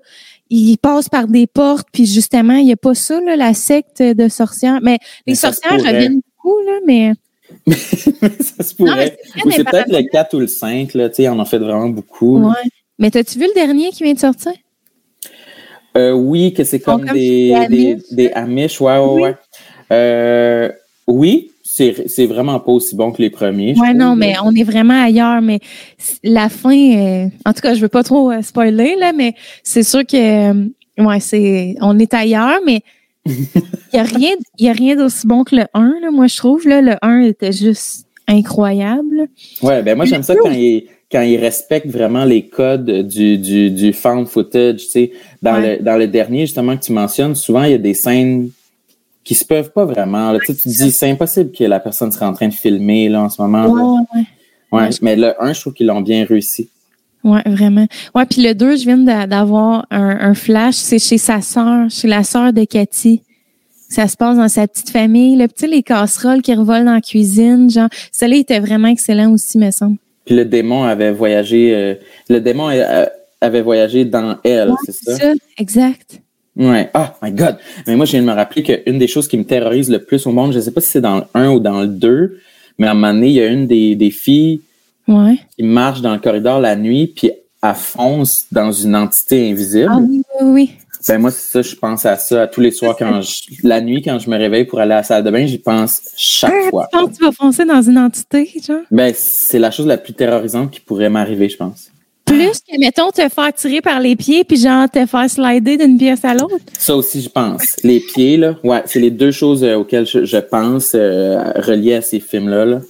il passe par des portes. Puis justement, il n'y a pas ça, là, la secte de sorcières. Mais les sorcières reviennent beaucoup, là, mais... ça se pourrait. ou c'est peut-être le 4 ou le 5, là, on en fait vraiment beaucoup. Ouais. Mais t'as-tu vu le dernier qui vient de sortir? Euh, oui, que c'est comme, des, des, des, Amish, ouais, ouais, ouais. Euh, oui, c'est vraiment pas aussi bon que les premiers. Ouais, non, mais on est vraiment ailleurs. Mais la fin, euh, en tout cas, je veux pas trop spoiler, là, mais c'est sûr que, ouais, c'est, on est ailleurs, mais il n'y a rien, y a rien d'aussi bon que le 1, là, moi, je trouve. Là, le 1 était juste incroyable. Ouais, ben moi, j'aime ça quand il, quand il respecte vraiment les codes du, du, du found footage. Tu sais, dans, le, dans le dernier, justement, que tu mentionnes, souvent, il y a des scènes qui se peuvent pas vraiment. tu, te dis, c'est impossible que la personne soit en train de filmer là, en ce moment. Ouais, ouais. mais le 1, je trouve qu'ils l'ont bien réussi. Oui, vraiment. Ouais, puis le 2, je viens d'avoir un, flash, c'est chez sa sœur, chez la sœur de Cathy. Ça se passe dans sa petite famille. Le petit, les casseroles qui revolent dans la cuisine, genre, celui-là était vraiment excellent aussi, me semble. Puis le démon avait voyagé, euh, le démon euh, avait voyagé dans elle, c'est ça? ça? Exact. Ouais. Ah, my God. Mais moi, je viens de me rappeler qu'une des choses qui me terrorise le plus au monde, je ne sais pas si c'est dans le 1 ou dans le 2, mais à un moment donné, il y a une des, des filles qui marche dans le corridor la nuit, puis elle fonce dans une entité invisible. Ah oui, oui, oui. Ben moi, c'est ça, je pense à ça tous les soirs quand je, la nuit quand je me réveille pour aller à la salle de bain, j'y pense chaque ah, fois. Tu penses que tu vas foncer dans une entité, genre? Ben, c'est la chose la plus terrorisante qui pourrait m'arriver, je pense. Plus que, mettons, te faire tirer par les pieds puis genre te faire slider d'une pièce à l'autre? Ça aussi, je pense. Les pieds, là, ouais, c'est les deux choses euh, auxquelles je, pense euh, reliées à ces films-là. Là.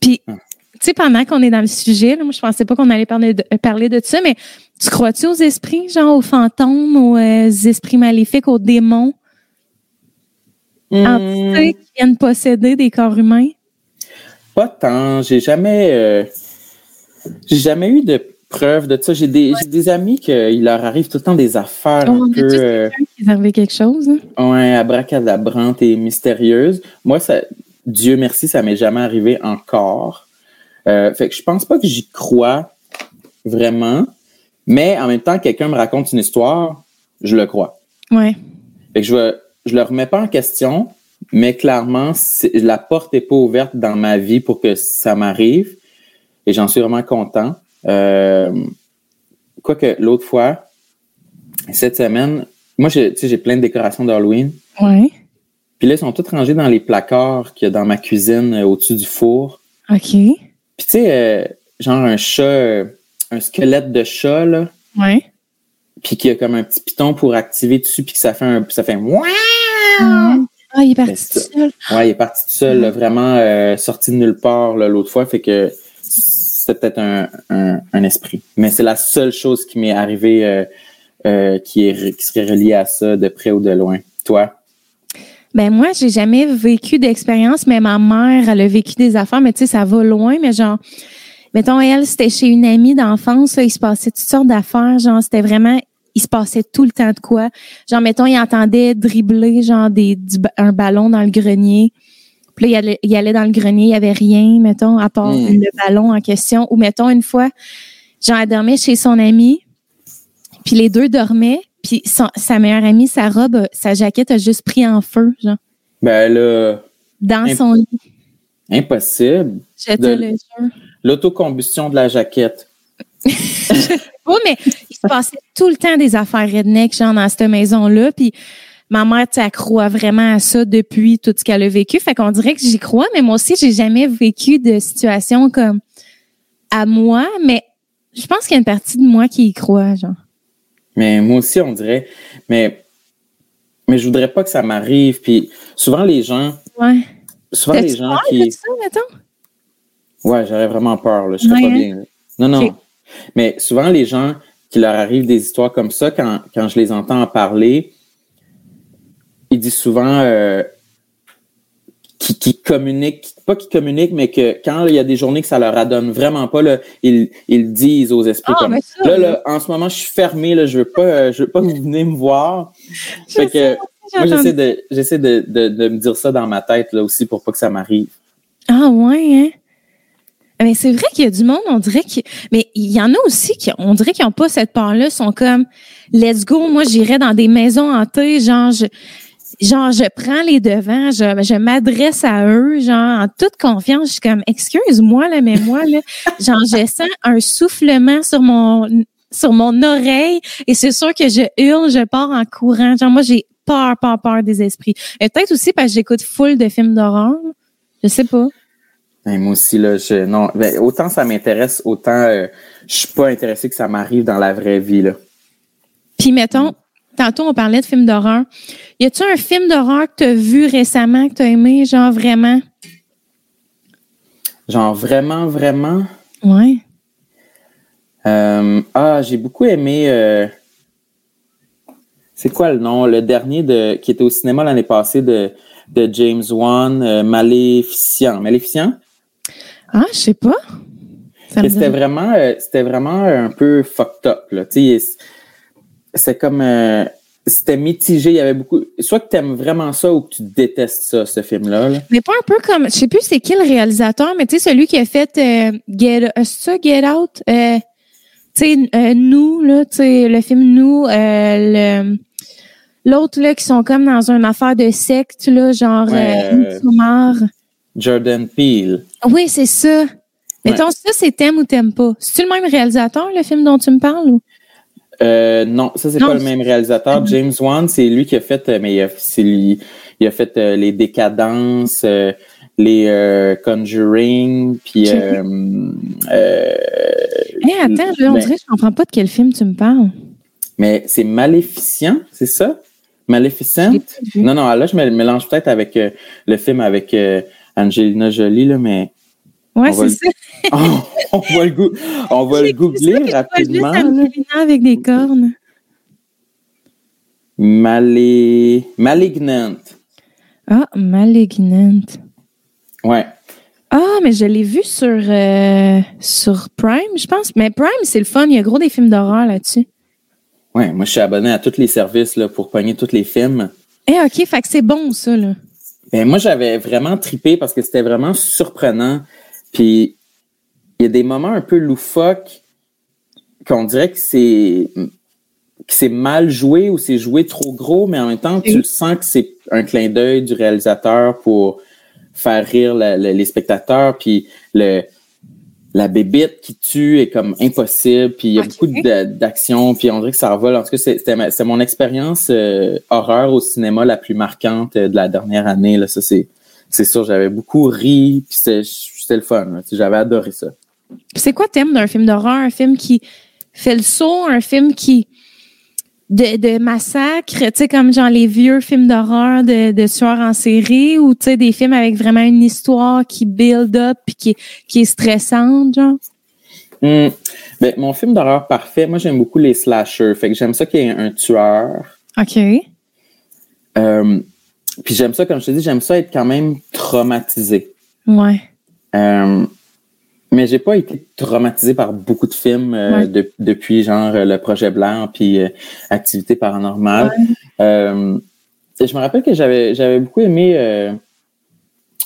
Puis, tu sais, pendant qu'on est dans le sujet, là, moi, je pensais pas qu'on allait parler de, parler de ça, mais tu crois-tu aux esprits, genre aux fantômes, aux euh, esprits maléfiques, aux démons? Mmh. Entités qui viennent posséder des corps humains? Pas tant. J'ai jamais, j'ai jamais eu de preuves de ça. J'ai des, des, amis qu'il leur arrive tout le temps des affaires un peu. Euh, qui quelque chose. Hein? Ouais, abracadabrante et mystérieuse. Moi, ça, Dieu merci, ça m'est jamais arrivé encore. Euh, fait que je pense pas que j'y crois vraiment, mais en même temps, quelqu'un me raconte une histoire, je le crois. Ouais. Fait que je, je le remets pas en question, mais clairement, la porte est pas ouverte dans ma vie pour que ça m'arrive et j'en suis vraiment content. Euh, quoique l'autre fois, cette semaine, moi, j'ai plein de décorations d'Halloween. Ouais. Puis là, ils sont toutes rangées dans les placards qu'il y a dans ma cuisine euh, au-dessus du four. OK. Puis tu sais, euh, genre un chat, un squelette de chat, là. Ouais. Puis qu'il y a comme un petit piton pour activer dessus, puis que ça fait un. Ça fait. Ah, il est parti tout seul. Ouais, il est parti tout seul, vraiment sorti de nulle part l'autre fois. Fait que c'est peut-être un, un, esprit. Mais c'est la seule chose qui m'est arrivée euh, euh, qui, est, qui serait reliée à ça de près ou de loin. Toi? Ben moi, j'ai jamais vécu d'expérience, mais ma mère, elle a vécu des affaires, mais tu sais, ça va loin, mais genre, mettons, elle, c'était chez une amie d'enfance, il se passait toutes sortes d'affaires, genre, c'était vraiment, il se passait tout le temps de quoi. Genre, mettons, il entendait dribbler, genre, des, un ballon dans le grenier. Puis là, il allait, dans le grenier, il n'y avait rien, mettons, à part hmm. le ballon en question. Ou mettons, une fois, Jean dormait chez son ami, puis les deux dormaient, puis sa meilleure amie, sa robe, sa jaquette a juste pris en feu, genre. Ben là. Dans son lit. Impossible. J'étais le L'autocombustion de la jaquette. oui, mais il se passait tout le temps des affaires redneck, genre, dans cette maison-là. Puis ma mère, tu croit vraiment à ça depuis tout ce qu'elle a vécu. Fait qu'on dirait que j'y crois, mais moi aussi, j'ai jamais vécu de situation comme à moi, mais je pense qu'il y a une partie de moi qui y croit, genre. Mais moi aussi, on dirait, mais, mais je voudrais pas que ça m'arrive. Puis souvent, les gens. Ouais. Souvent, les gens qui. De ça, mettons? Ouais, j'aurais vraiment peur, là. Je serais pas hein? bien. Non, non. Mais souvent, les gens qui leur arrivent des histoires comme ça, quand, quand je les entends en parler, il dit souvent euh, qui, communique, pas qui communique, mais que quand il y a des journées que ça leur adonne vraiment pas, là, ils, ils disent aux esprits ah, comme là, là, en ce moment, je suis fermé, là, je veux pas, euh, je veux pas que vous venez me voir. fait que moi, j'essaie de, j'essaie de, de, me dire ça dans ma tête là aussi pour pas que ça m'arrive. Ah ouais, hein? Mais c'est vrai qu'il y a du monde, on dirait que. Mais il y en a aussi qui, on dirait qu'ils n'ont pas cette part-là, sont comme, let's go, moi j'irais dans des maisons hantées, genre, je, genre, je prends les devants, je, je m'adresse à eux, genre, en toute confiance. Je suis comme, excuse-moi, là, mais moi, là, genre, je sens un soufflement sur mon, sur mon oreille et c'est sûr que je hurle, je pars en courant. Genre, moi, j'ai peur, peur, peur des esprits. Et peut-être aussi parce que j'écoute full de films d'horreur. Je sais pas. Ben, moi aussi, là, je, non, ben, autant ça m'intéresse, autant euh, je suis pas intéressé que ça m'arrive dans la vraie vie, là. Puis, mettons, Tantôt, on parlait de films d'horreur. Y a-tu un film d'horreur que tu as vu récemment, que tu as aimé, genre vraiment? Genre vraiment, vraiment? Ouais. Euh, ah, j'ai beaucoup aimé. Euh, c'est quoi le nom? Le dernier de qui était au cinéma l'année passée de, de James Wan, euh, Maléficient. Maléficient? Ah, je sais pas. C'était vraiment, c'était vraiment un peu fucked up. Là. Tu sais, c'est comme euh, c'était mitigé. Il y avait beaucoup. Soit que tu aimes vraiment ça ou que tu détestes ça, ce film-là. Mais pas un peu comme. Je sais plus c'est qui le réalisateur, mais tu sais, celui qui a fait euh, Get, euh, ça, Get Out? Euh, tu sais, nous, là, tu sais, le film Nous, le. L'autre, là, qui sont comme dans une affaire de secte, là, genre ouais, Jordan Peele. Oui, c'est ça. Mettons, ça, c'est t'aimes ou t'aimes pas. C'est-tu le même réalisateur, le film dont tu me parles? Ou? Euh, non, ça c'est pas le même réalisateur. James Wan, c'est lui qui a fait, euh, mais il a, il a fait euh, les décadences, les Conjuring, puis Eh, attends, là, on dirait que je comprends pas de quel film tu me parles. Mais c'est Maléficient, c'est ça? Maléficent? Non, non, là, je me mélange peut-être avec euh, le film avec euh, Angelina Jolie, là, mais. Ouais, c'est ça. on va le, on va le googler rapidement. Avec des cornes. Malé... Malignant. Ah, Malignant. Ouais. Ah, mais je l'ai vu sur, euh, sur Prime, je pense. Mais Prime, c'est le fun. Il y a gros des films d'horreur là-dessus. Ouais, moi, je suis abonné à tous les services là, pour pogner tous les films. Eh, OK, fait que c'est bon, ça, là. Ben, moi, j'avais vraiment tripé parce que c'était vraiment surprenant. Puis, il y a des moments un peu loufoques qu'on dirait que c'est que c'est mal joué ou c'est joué trop gros, mais en même temps, tu sens que c'est un clin d'œil du réalisateur pour faire rire les spectateurs, puis le la bébite qui tue est comme impossible, puis il y a beaucoup d'action, puis on dirait que ça revole. En tout cas, c'est mon expérience euh, horreur au cinéma la plus marquante euh, de la dernière année. Là. Ça, c'est sûr, j'avais beaucoup ri, puis c'était le fun. J'avais adoré ça. C'est quoi thème d'un film d'horreur? Un film qui fait le saut, un film qui de, de massacre, tu sais, comme genre les vieux films d'horreur de, de tueurs en série ou tu sais, des films avec vraiment une histoire qui build up puis qui, qui est stressante, genre? Hmm. Ben, mon film d'horreur parfait, moi j'aime beaucoup les slashers. Fait que j'aime ça qu'il y ait un tueur. OK. Euh, puis j'aime ça, comme je te dis, j'aime ça être quand même traumatisé. Ouais. Euh, mais j'ai pas été traumatisé par beaucoup de films euh, depuis genre Le Projet Blanc puis euh, Activité paranormale. Euh, je me rappelle que j'avais j'avais beaucoup aimé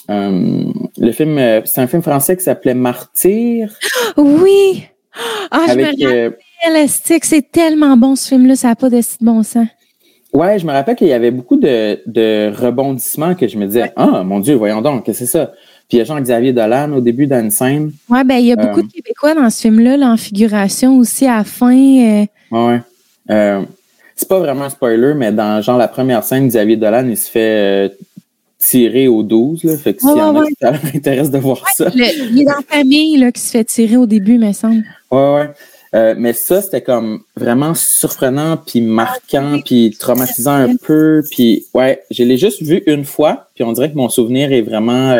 le film. c'est un film français qui s'appelait Martyr. Oui. Ah, je me rappelle. C'est tellement bon ce film-là, ça n'a pas de bon sens. Ouais, je me rappelle qu'il y avait beaucoup de, de rebondissements que je me disais, ah mon Dieu, voyons donc, qu'est-ce que c'est ça? Puis il y a Jean-Xavier Dolan au début d'une scène. Ouais, ben il y a beaucoup de euh, Québécois dans ce film-là, en figuration aussi à la fin. Euh. Ouais. Euh, c'est pas vraiment un spoiler, mais dans genre la première scène, Xavier Dolan, il se fait tirer au 12. Là, fait que si en a ça m'intéresse de voir ça. il est dans la famille là, qui se fait tirer au début, me semble. Ouais, ouais. mais ça, c'était comme vraiment surprenant, puis marquant, puis traumatisant un peu. Puis ouais, je l'ai juste vu une fois, puis on dirait que mon souvenir est vraiment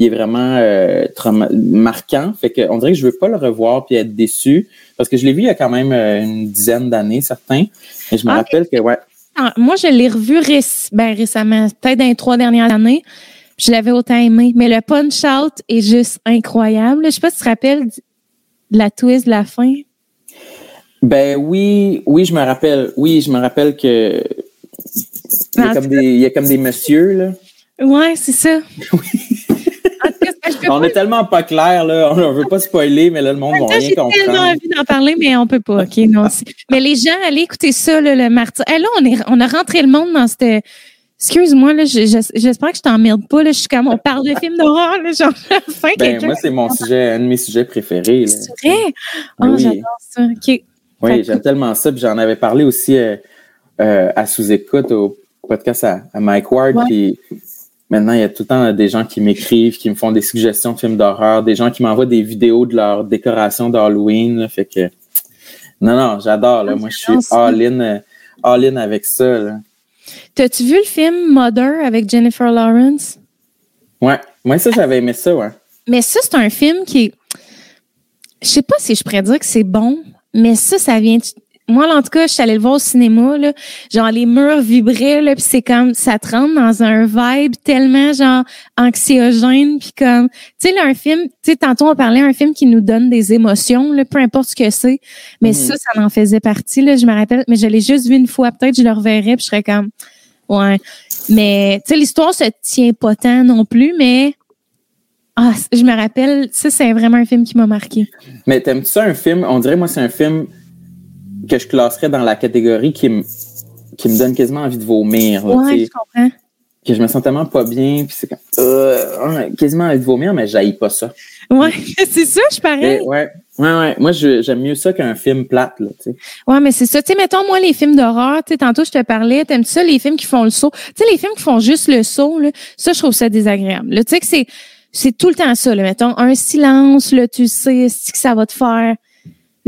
il est vraiment euh, marquant. Fait que on dirait que je veux pas le revoir puis être déçu parce que je l'ai vu il y a quand même euh, une dizaine d'années certains. Et je me ah, rappelle que ouais. Ah, moi, je l'ai revu ben, récemment, peut-être dans les trois dernières années. Je l'avais autant aimé. Mais le punch out est juste incroyable. Je sais pas si tu te rappelles de la twist de la fin. Ben oui, oui, je me rappelle. Oui, je me rappelle que il y a, comme des, il y a comme des messieurs, là. Ouais, c'est ça. on est tellement pas clair, là. On ne veut pas spoiler, mais là, le monde va rien comprendre. J'ai tellement envie d'en parler, mais on peut pas. OK, non. mais les gens, allez écouter ça, le martyr. Eh, là, on, est, on a rentré le monde dans cette. Excuse-moi, là, j'espère que je t'emmerde pas. Là, je suis comme, on parle de films d'horreur, là, genre, fin ben, moi, c'est mon sujet, un de mes sujets préférés. C'est vrai? Ben oh, j'adore ça. Oui, j'aime tellement ça. Puis j'en avais parlé aussi euh, euh, à sous-écoute au podcast à, Mike Ward. Puis Maintenant, il y a tout le temps des gens qui m'écrivent, qui me font des suggestions de films d'horreur, des gens qui m'envoient des vidéos de leur décoration d'Halloween. Fait que non, non, j'adore. Là. Moi, je suis all-in euh, all in avec ça. T'as-tu vu le film Mother avec Jennifer Lawrence? Ouais, moi ça, j'avais aimé ça, ouais. Mais ça, c'est un film qui Je sais pas si je pourrais dire que c'est bon, mais ça, ça vient moi, en tout cas, je suis allée le voir au cinéma, là, genre les murs vibraient, là, puis c'est comme, ça te rentre dans un vibe tellement, genre, anxiogène, puis comme, tu sais, là, un film, tu sais, tantôt on parlait un film qui nous donne des émotions, là, peu importe ce que c'est, mais ça, mhm. ça en faisait partie, là, je me rappelle, mais je l'ai juste vu une fois, peut-être je le reverrai, puis je serais comme, ouais, mais, tu sais, l'histoire se tient pas tant non plus, mais ah, je me rappelle, ça, c'est vraiment un film qui m'a marqué. Mais t'aimes-tu ça, un film, on dirait, moi, c'est un film que je classerais dans la catégorie qui me, qui me donne quasiment envie de vomir. Oui, je comprends. Que je me sens tellement pas bien, puis c'est comme euh, quasiment envie de vomir, mais j'aille pas ça. Ouais, c'est ça, je parais. Ouais, ouais, ouais. Moi, j'aime mieux ça qu'un film plate, là, tu sais. Ouais, mais c'est ça. Tu sais, mettons, moi, les films d'horreur, tu sais, tantôt, je te parlais, t'aimes ça, les films qui font le saut? Tu sais, les films qui font juste le saut, là, ça, je trouve ça désagréable. Tu sais que c'est, c'est tout le temps ça, là, mettons, un silence, là, tu sais, ce que ça va te faire?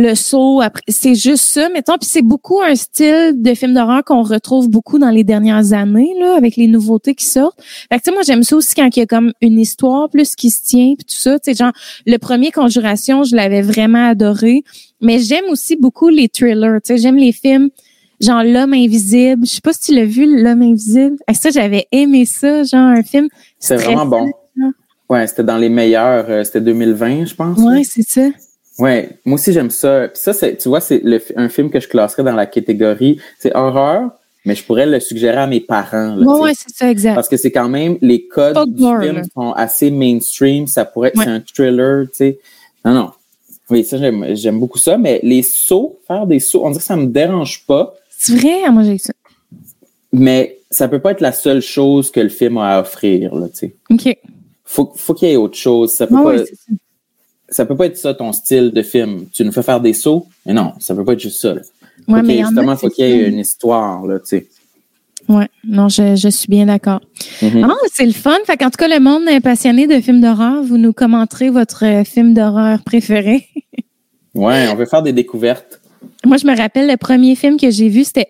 Le saut. Après, c'est juste ça, mettons. Puis c'est beaucoup un style de film d'horreur qu'on retrouve beaucoup dans les dernières années, là, avec les nouveautés qui sortent. Fait que, tu sais, moi, j'aime ça aussi quand il y a comme une histoire plus qui se tient, puis tout ça. Tu sais, genre, le premier Conjuration, je l'avais vraiment adoré. Mais j'aime aussi beaucoup les thrillers. Tu sais, j'aime les films genre L'homme invisible. Je sais pas si tu l'as vu, L'homme invisible. Ah, ça, j'avais aimé ça, genre un film. C'est vraiment bon. Ouais, c'était dans les meilleurs. Euh, c'était 2020, je pense. Ouais, c'est ça. Ouais, moi aussi j'aime ça. Puis ça, c'est, tu vois, c'est un film que je classerais dans la catégorie, c'est horreur, mais je pourrais le suggérer à mes parents. Là, ouais, c'est ça, exact. Parce que c'est quand même les codes du film sont assez mainstream. Ça pourrait être un thriller, tu sais. Non, non. Oui, ça j'aime, j'aime beaucoup ça. Mais les sauts, faire des sauts, on dirait que ça me dérange pas. C'est vrai, moi j'ai ça. Mais ça peut pas être la seule chose que le film a à offrir, là, tu sais. OK. Faut, faut qu'il y ait autre chose. Ça peut pas, ça. peut pas être ça ton style de film. Tu nous fais faire des sauts, mais non, ça peut pas être juste ça. Là. Ouais, mais justement, faut qu'il y ait une histoire, là, tu sais. Ouais, non, je, je suis bien d'accord. Mm-hmm. Ah, c'est le fun. Fait qu'en tout cas, le monde est passionné de films d'horreur. Vous nous commenterez votre film d'horreur préféré. ouais, on veut faire des découvertes. Moi, je me rappelle, le premier film que j'ai vu, c'était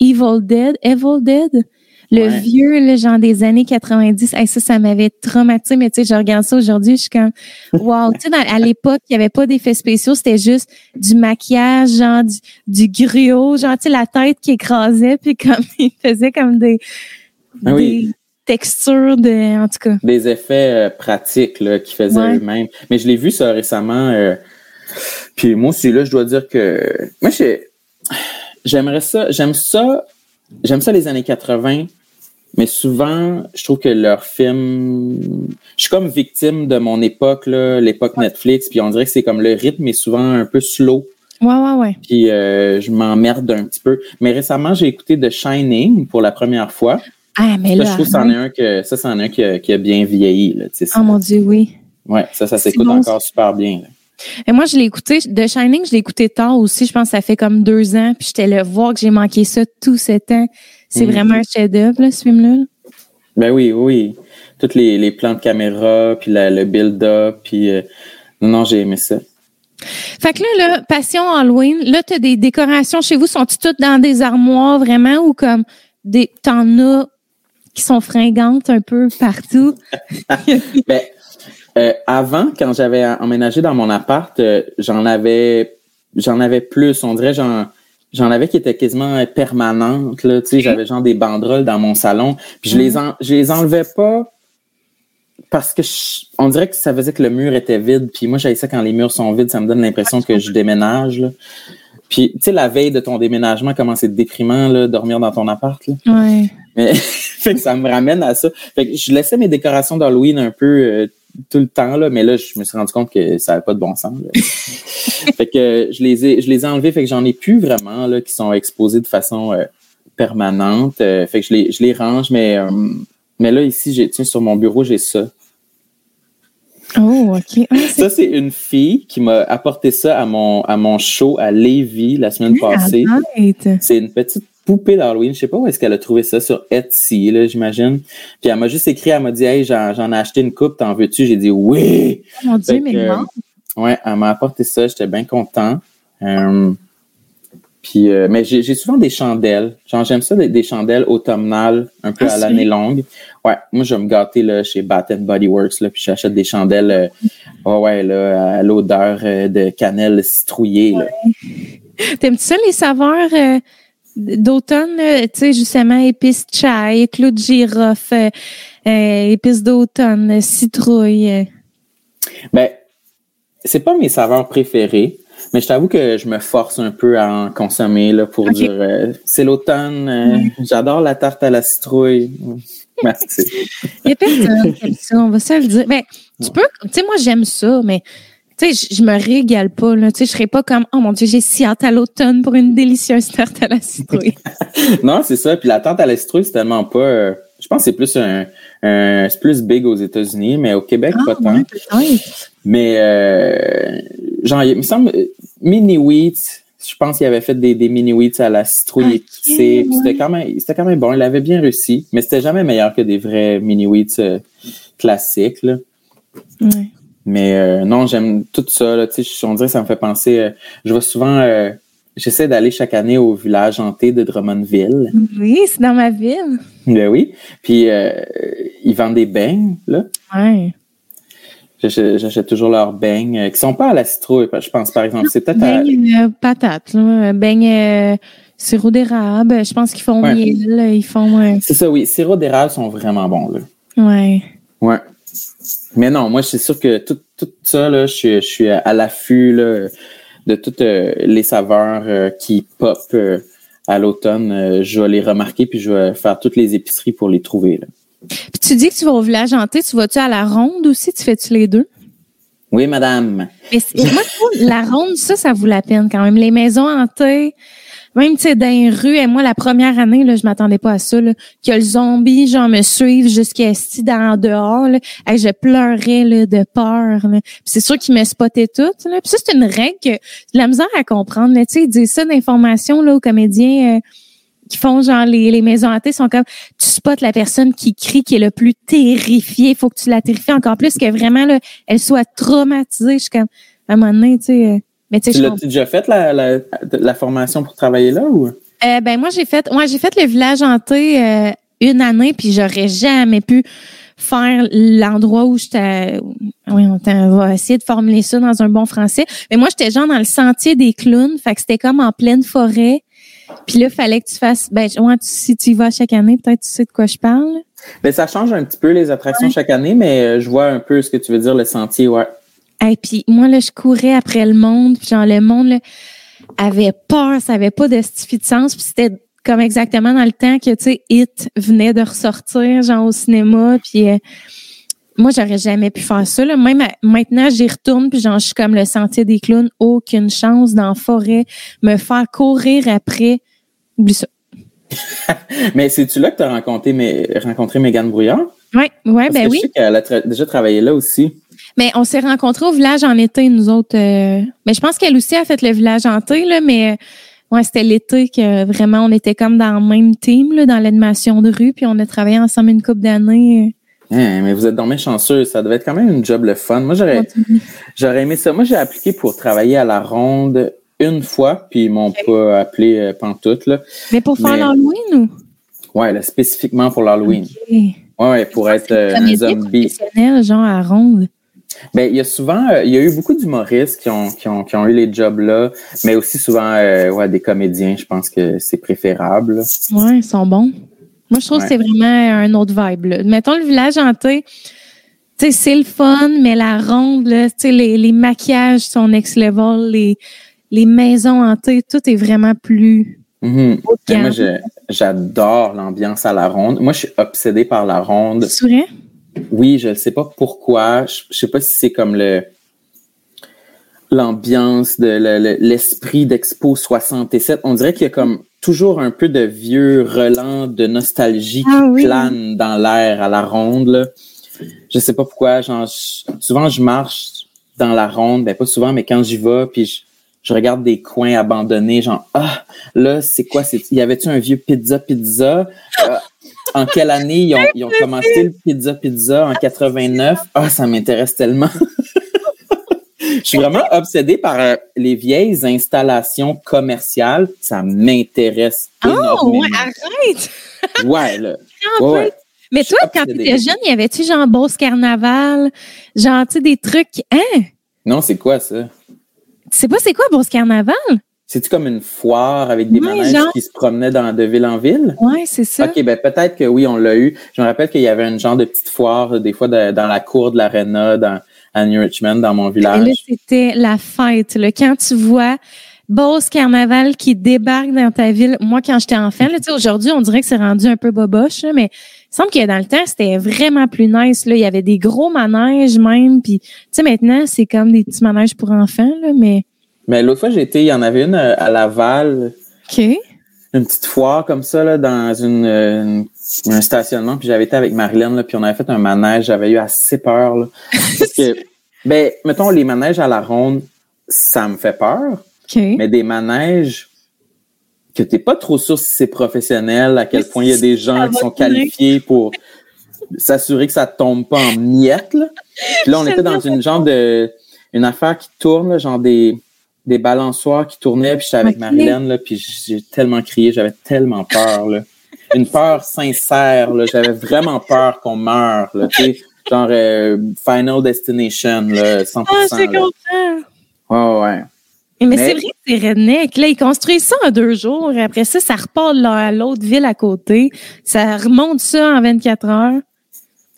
Evil Dead. Evil Dead? Le vieux, le genre des années 90. ça, ça m'avait traumatisé. Mais tu sais, je regarde ça aujourd'hui, je suis comme, wow. tu sais, à l'époque, il n'y avait pas d'effets spéciaux. C'était juste du maquillage, genre du, du griot, genre, tu sais, la tête qui écrasait, puis comme, il faisait comme des, ah des textures de, en tout cas. Des effets euh, pratiques, là, qui faisaient eux-mêmes. Mais je l'ai vu ça récemment, euh, puis moi aussi, là, je dois dire que moi, j'aimerais ça, j'aime ça, j'aime ça les années 80, mais souvent, je trouve que leurs films, je suis comme victime de mon époque, l'époque Netflix, puis on dirait que c'est comme le rythme est souvent un peu slow. Ouais, ouais, ouais. Puis euh, je m'emmerde un petit peu. Mais récemment, j'ai écouté The Shining pour la première fois. Ah, mais là. je trouve que c'en est un que ça, c'en est un qui a, qui a bien vieilli. Là, oh mon Dieu, oui. Ouais, ça, ça s'écoute encore super bien. Là. Et moi, je l'ai écouté, The Shining, je l'ai écouté tard aussi. Je pense que ça fait comme deux ans. Puis j'étais là voir que j'ai manqué ça tout ce temps. C'est mhm. vraiment un chef-d'œuvre, ce film-là. Ben oui, oui. Toutes les, les plans de caméra, puis le build-up, puis euh, non, non, j'ai aimé ça. Fait que là, là, Passion Halloween, là, tu as des décorations chez vous, sont-ils toutes dans des armoires vraiment ou comme des t'en as qui sont fringantes un peu partout? ben, euh, avant, quand j'avais emménagé dans mon appart, euh, j'en avais j'en avais plus. On dirait j'en j'en avais qui étaient quasiment permanentes. Là, tu sais, j'avais genre des banderoles dans mon salon. Puis je les mhm. en, je les enlevais pas parce que on dirait que ça faisait que le mur était vide. Puis moi, j'avais ça quand les murs sont vides, ça me donne l'impression que je déménage. Là. Puis, tu sais, la veille de ton déménagement, comment c'est déprimant, là, dormir dans ton appart, là. Ouais. Mais, fait que ça me ramène à ça. Fait que je laissais mes décorations d'Halloween un peu euh, tout le temps, là, mais là, je me suis rendu compte que ça n'avait pas de bon sens. fait que je les ai, je les ai enlevés, fait que j'en ai plus vraiment là, qui sont exposés de façon euh, permanente. Euh, fait que je les, je les range, mais, euh, mais là, ici, j'ai, tiens, sur mon bureau, j'ai ça. Oh, OK. Ah, ça, c'est une fille qui m'a apporté ça à mon, à mon show à Lévis la semaine passée. C'est une petite poupée d'Halloween. Je sais pas où est-ce qu'elle a trouvé ça sur Etsy, là, j'imagine. Puis elle m'a juste écrit, elle m'a dit, hey, j'en ai acheté une coupe, t'en veux-tu? J'ai dit oui. Oh mon Dieu, mais non. Ouais, elle m'a apporté ça, j'étais bien content. Euh, puis, euh, mais j'ai souvent des chandelles. J'aime ça, des, chandelles automnales, un peu ah, à l'année longue. Ouais, moi, je vais me gâter là, chez Bath Body Works, là, puis j'achète des chandelles, euh, ouais, là, à l'odeur de cannelle citrouillée. T'aimes-tu ça, les saveurs d'automne, tu sais, justement, épices chai, clou de girofle, euh, épices d'automne, citrouille. Ben, c'est pas mes saveurs préférées, mais je t'avoue que je me force un peu à en consommer là, pour dire euh, c'est l'automne, euh, j'adore la tarte à la citrouille. Merci. Il y a personne qui aime ça, on va se le dire. Ben, tu peux, tu sais, moi j'aime ça, mais tu sais, je me régale pas, là. Tu sais, je serais pas comme, oh mon Dieu, j'ai si hâte à l'automne pour une délicieuse tarte à la citrouille. non, c'est ça. Puis la tarte à la citrouille, c'est tellement pas, euh, je pense que c'est plus un, c'est plus big aux États-Unis, mais au Québec, ah, pas tant. mais, euh, genre, il me semble, Mini Wheat, je pense qu'il avait fait des, des mini wheats à la citrouille épicée. C'était quand même, c'était quand même bon. Il avait bien réussi, mais c'était jamais meilleur que des vrais mini wheats euh, classiques, là. Ouais. Mais non, j'aime tout ça. Là, on dirait que ça me fait penser. je vois souvent J'essaie d'aller chaque année au village hanté de Drummondville. Oui, c'est dans ma ville. Ben oui. Puis euh, ils vendent des beignes, là. Ouais. J'achète toujours leurs beignes, euh, qui sont pas à la citrouille, je pense, par exemple. C'est peut-être à... Beignes patates, là. Beignes euh, sirop d'érable. Je pense qu'ils font miel. Ils font... C'est ça, oui. Sirop d'érable sont vraiment bons, là. Ouais. Ouais. Mais non, moi, c'est sûr que tout, tout ça, là, je, je suis à l'affût, là de toutes euh, les saveurs euh, qui pop euh, à l'automne. je vais les remarquer puis je vais faire toutes les épiceries pour les trouver. Puis tu dis que tu vas au village hanté, tu vas-tu à la ronde aussi? Tu fais-tu les deux? Oui, madame. Mais moi, la ronde, ça, ça vaut la peine quand même. Les maisons hantées, même, tu sais, dans les rues, et moi, la première année, là, je m'attendais pas à ça, là, que le zombie, genre, me suive jusqu'à ici, dans dehors, là, et je pleurais, là, de peur, c'est sûr qu'il me spottait tout, là. Puis ça, c'est une règle que j'ai la misère à comprendre, Tu sais, ils disent ça d'information, là, aux comédiens, euh, qui font genre les, les maisons hantées sont comme tu spots la personne qui crie qui est le plus terrifiée. Faut que tu la terrifies encore plus que vraiment là elle soit traumatisée. Je suis comme à un moment donné tu sais euh, mais tu l'as déjà fait la, la, la, formation pour travailler là ou? Euh, ben moi j'ai fait moi j'ai fait le village hanté euh, une année puis j'aurais jamais pu faire l'endroit où j'étais oui on, va essayer de formuler ça dans un bon français. Mais moi j'étais genre dans le sentier des clowns fait que c'était comme en pleine forêt puis là fallait que tu fasses ben ouais, si tu y vas chaque année peut-être tu sais de quoi je parle. Ben ça change un petit peu les attractions chaque année mais euh, je vois un peu ce que tu veux dire le sentier ouais. Et puis moi là, je courais après le monde, puis genre le monde là, avait peur, ça avait pas de sens, puis c'était comme exactement dans le temps que tu sais It venait de ressortir genre au cinéma, puis euh, moi j'aurais jamais pu faire ça là. Même maintenant j'y retourne puis genre je suis comme le sentier des clowns, aucune chance dans la forêt me faire courir après. Oublie ça. Mais c'est-tu là que tu as rencontré, rencontré Megan Brouillard? Oui, ouais, ben oui. Je sais qu'elle a déjà travaillé là aussi. Mais on s'est rencontrés au village en été, nous autres. Euh, mais je pense qu'elle aussi a fait le village en été, là, mais euh, ouais, c'était l'été que vraiment on était comme dans le même team, là, dans l'animation de rue, puis on a travaillé ensemble une couple d'années. Hein, mais vous êtes dans chanceux, ça devait être quand même une job le fun. Moi, j'aurais, j'aurais aimé ça. Moi, j'ai appliqué pour travailler à la ronde une fois, puis ils m'ont pas appelé euh, pantoute, là. Mais pour faire l'Halloween ou? Ouais, là, spécifiquement pour l'Halloween. Ouais, ouais, pour être un zombie. genre à ronde. Ben, il y a souvent, euh, il y a eu beaucoup d'humoristes qui ont, qui ont, qui ont eu les jobs là, mais aussi souvent, euh, ouais, des comédiens. Je pense que c'est préférable. Ouais, ils sont bons. Moi, je trouve que c'est vraiment un autre vibe. Là. Mettons le village hanté. C'est le fun, mais la ronde, là, les, les maquillages sont next level, les, les maisons hantées, tout est vraiment plus. Moi, j'adore l'ambiance à la ronde. Moi, je suis obsédé par la ronde. C'est vrai? Oui, je ne sais pas pourquoi. Je, ne sais pas si c'est comme le l'ambiance de l'esprit d'Expo 67. On dirait qu'il y a comme toujours un peu de vieux relents de nostalgie ah qui planent dans l'air à la ronde. Là. Je sais pas pourquoi. Genre, souvent je marche dans la ronde, ben pas souvent, mais quand j'y vais, puis je, regarde des coins abandonnés, genre ah là c'est quoi? C'est y avait-tu un vieux pizza pizza? Euh, en quelle année ils ont, ils ont commencé le Pizza Pizza en 89. Ah, ça m'intéresse tellement. Je suis vraiment obsédée par euh, les vieilles installations commerciales. Ça m'intéresse oh, énormément. Oh, arrête! ouais, là. Mais toi, quand tu étais jeune, y avait-tu genre Beauce Carnaval? Genre, tu des trucs. Hein? Non, c'est quoi ça? Tu sais pas c'est quoi Beauce Carnaval? C'est-tu comme une foire avec des manèges qui se promenaient dans, de ville en ville? Oui, c'est ça. OK, ben peut-être que oui, on l'a eu. Je me rappelle qu'il y avait un genre de petite foire, euh, des fois, dans la cour de l'aréna, dans, à New Richmond, dans mon village. là, c'était la fête. Là. Quand tu vois Beauce Carnaval qui débarque dans ta ville. Moi, quand j'étais enfant, là, aujourd'hui, on dirait que c'est rendu un peu boboche, mais il semble que dans le temps, c'était vraiment plus nice. Là. Il y avait des gros manèges même. Puis, tu sais, maintenant, c'est comme des petits manèges pour enfants, là, mais mais l'autre fois, été, il y en avait une euh, à Laval. OK. Une petite foire comme ça, là, dans une, un stationnement. Puis j'avais été avec Marilyn, là, puis on avait fait un manège. J'avais eu assez peur. Là, parce que, ben, mettons, les manèges à la ronde, ça me fait peur. Mais des manèges que t'es pas trop sûr si c'est professionnel, à quel point il y a des gens qui sont qualifiés pour s'assurer que ça tombe pas en miettes. Là. Puis là, on était dans une genre de une affaire qui tourne, genre des, des balançoires qui tournaient, puis j'étais avec Marilyn, là, puis j'ai tellement crié, j'avais tellement peur. Là. Une peur sincère, là, j'avais vraiment peur qu'on meure. Là, genre euh, Final Destination, là, 100%. Ah, c'est comprends. Ouais, ouais. Mais, c'est vrai que c'est redneck. Là, ils construisent ça en deux jours. Après ça, ça repart à l'autre ville à côté. Ça remonte ça en 24 heures.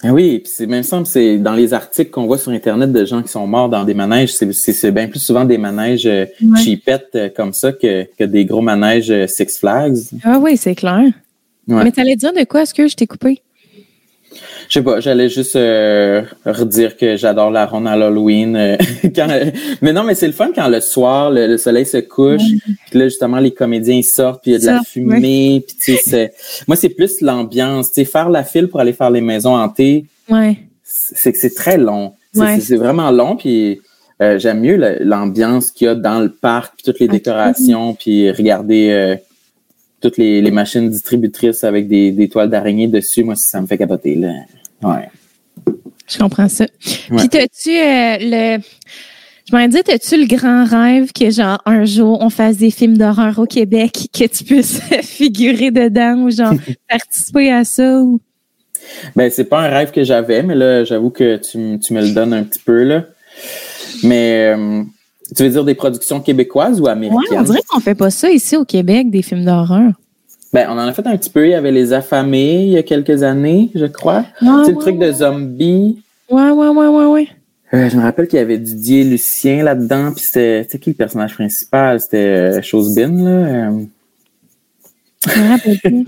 Ah oui, puis c'est même simple, c'est dans les articles qu'on voit sur Internet de gens qui sont morts dans des manèges, c'est bien plus souvent des manèges euh, euh, comme ça que, que des gros manèges euh, Six Flags. Ah oui, c'est clair. Mais tu allais dire de quoi? Est-ce que je t'ai coupé? Je sais pas, j'allais juste euh, redire que j'adore la ronde à l'Halloween. Euh, mais non, mais c'est le fun quand le soir, le, soleil se couche, puis là, justement, les comédiens sortent, puis il y a de la fumée, puis tu sais, moi, c'est plus l'ambiance. Tu faire la file pour aller faire les maisons hantées, ouais. c'est que c'est très long. C'est vraiment long, puis euh, j'aime mieux l'ambiance qu'il y a dans le parc, puis toutes les décorations, puis regarder toutes les, machines distributrices avec des, des toiles d'araignée dessus, moi, ça me fait capoter. Là. Ouais. Je comprends ça. Puis, t'as-tu euh, le. Je m'en dit, t'as-tu le grand rêve que, genre, un jour, on fasse des films d'horreur au Québec, que tu puisses figurer dedans ou, genre, participer à ça? Ou... Ben, c'est pas un rêve que j'avais, mais là, j'avoue que tu, tu, me le donnes un petit peu, là. Mais. Euh, tu veux dire des productions québécoises ou américaines? Oui, on dirait qu'on fait pas ça ici au Québec, des films d'horreur. Ben, on en a fait un petit peu. Il y avait Les Affamés il y a quelques années, je crois. c'est le truc de zombies. Ouais, ouais, ouais, ouais, ouais. Euh, je me rappelle qu'il y avait Didier Lucien là-dedans, puis c'était, qui le personnage principal? C'était euh, Chosebin, là. Euh...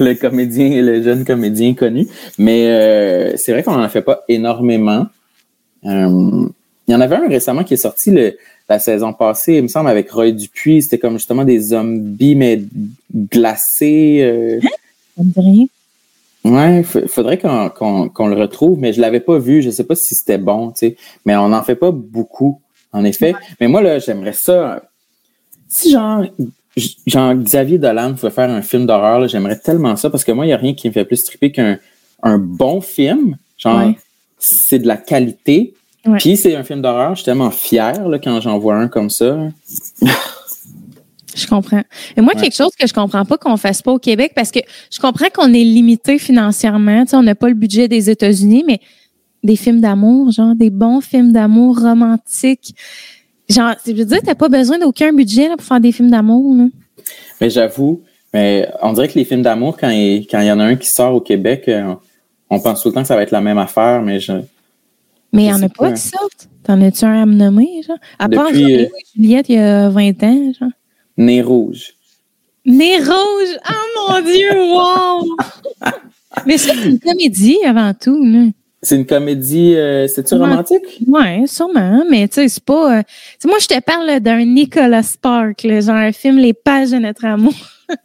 le comédien, le jeune comédien connu. Mais euh, c'est vrai qu'on n'en fait pas énormément. Il y en avait un récemment qui est sorti le, la saison passée, il me semble, avec Roy Dupuis. C'était comme justement des zombies, mais glacés. Euh... Hein? Ça rien. Ouais, faudrait qu'on le retrouve, mais je l'avais pas vu. Je sais pas si c'était bon, tu sais. Mais on n'en fait pas beaucoup, en effet. Mais moi, là, j'aimerais ça. Si genre, genre Xavier Dolan pouvait faire un film d'horreur, j'aimerais tellement ça parce que moi, il n'y a rien qui me fait plus triper qu'un un bon film. Genre, c'est de la qualité, puis c'est un film d'horreur, je suis tellement fier là, quand j'en vois un comme ça. Je comprends. Et moi, quelque chose que je comprends pas qu'on fasse pas au Québec, parce que je comprends qu'on est limité financièrement. Tu sais, on n'a pas le budget des États-Unis, mais des films d'amour, genre des bons films d'amour romantiques. Genre, je veux dire, t'as pas besoin d'aucun budget là, pour faire des films d'amour. Mais j'avoue, mais on dirait que les films d'amour, quand il, quand il y en a un qui sort au Québec, euh, on pense tout le temps que ça va être la même affaire, mais je, mais il n'y en a pas de sorte. T'en as-tu un à me nommer, genre? À part euh, Juliette, il y a 20 ans, genre. Nez rouge. Nez rouge! Oh mon Dieu, wow! Mais c'est une comédie avant tout, là. C'est une comédie, euh, c'est-tu romantique? Oui, sûrement, mais tu sais, c'est pas. Euh, moi, je te parle d'un Nicolas Spark, genre un film Les pages de notre amour.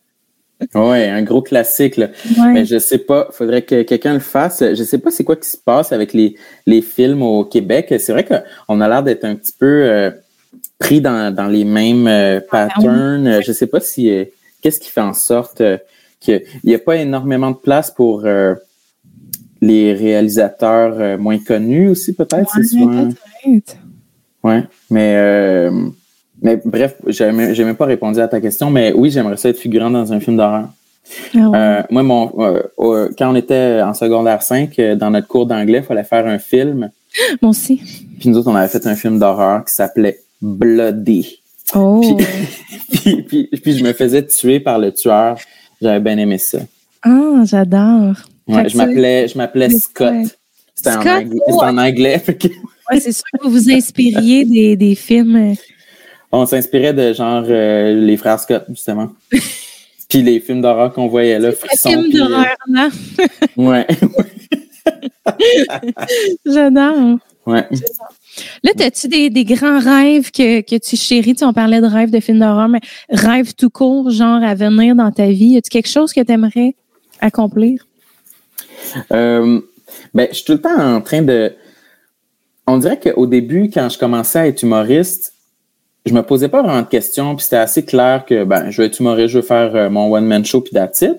Oui, un gros classique. Là. Mais je sais pas, faudrait que quelqu'un le fasse. Je sais pas c'est quoi qui se passe avec les, les films au Québec. C'est vrai qu'on a l'air d'être un petit peu euh, pris dans, dans les mêmes euh, ah, ben patterns. Je sais pas si euh, qu'est-ce qui fait en sorte qu'il n'y a pas énormément de place pour les réalisateurs moins connus aussi, peut-être. Ouais, c'est souvent... Ouais, mais mais bref, j'ai même pas répondu à ta question, mais oui, j'aimerais ça être figurant dans un film d'horreur. Ah euh, moi, mon, euh, quand on était en secondaire 5, euh, dans notre cours d'anglais, il fallait faire un film. Moi aussi. Puis nous autres, on avait fait un film d'horreur qui s'appelait Bloody. Oh. Puis, puis, puis, je me faisais tuer par le tueur. J'avais bien aimé ça. Ah, j'adore. Ouais, je m'appelais, je m'appelais Scott. C'était en anglais. en anglais ouais, c'est sûr que vous vous inspiriez des, des films on s'inspirait de genre euh, les frères Scott, justement. puis les films d'horreur qu'on voyait là, frissons. Les films d'horreur, là. ouais. J'adore. Ouais. Là, as-tu des, des, grands rêves que, que tu chéris? Tu, on parlait de rêves de films d'horreur, mais rêves tout court, genre à venir dans ta vie. As-tu quelque chose que tu aimerais accomplir? Euh, ben, je suis tout le temps en train de. On dirait qu'au début, quand je commençais à être humoriste, je me posais pas vraiment de questions, puis c'était assez clair que ben, je vais être humoriste, je veux faire euh, mon one-man show, puis that's Puis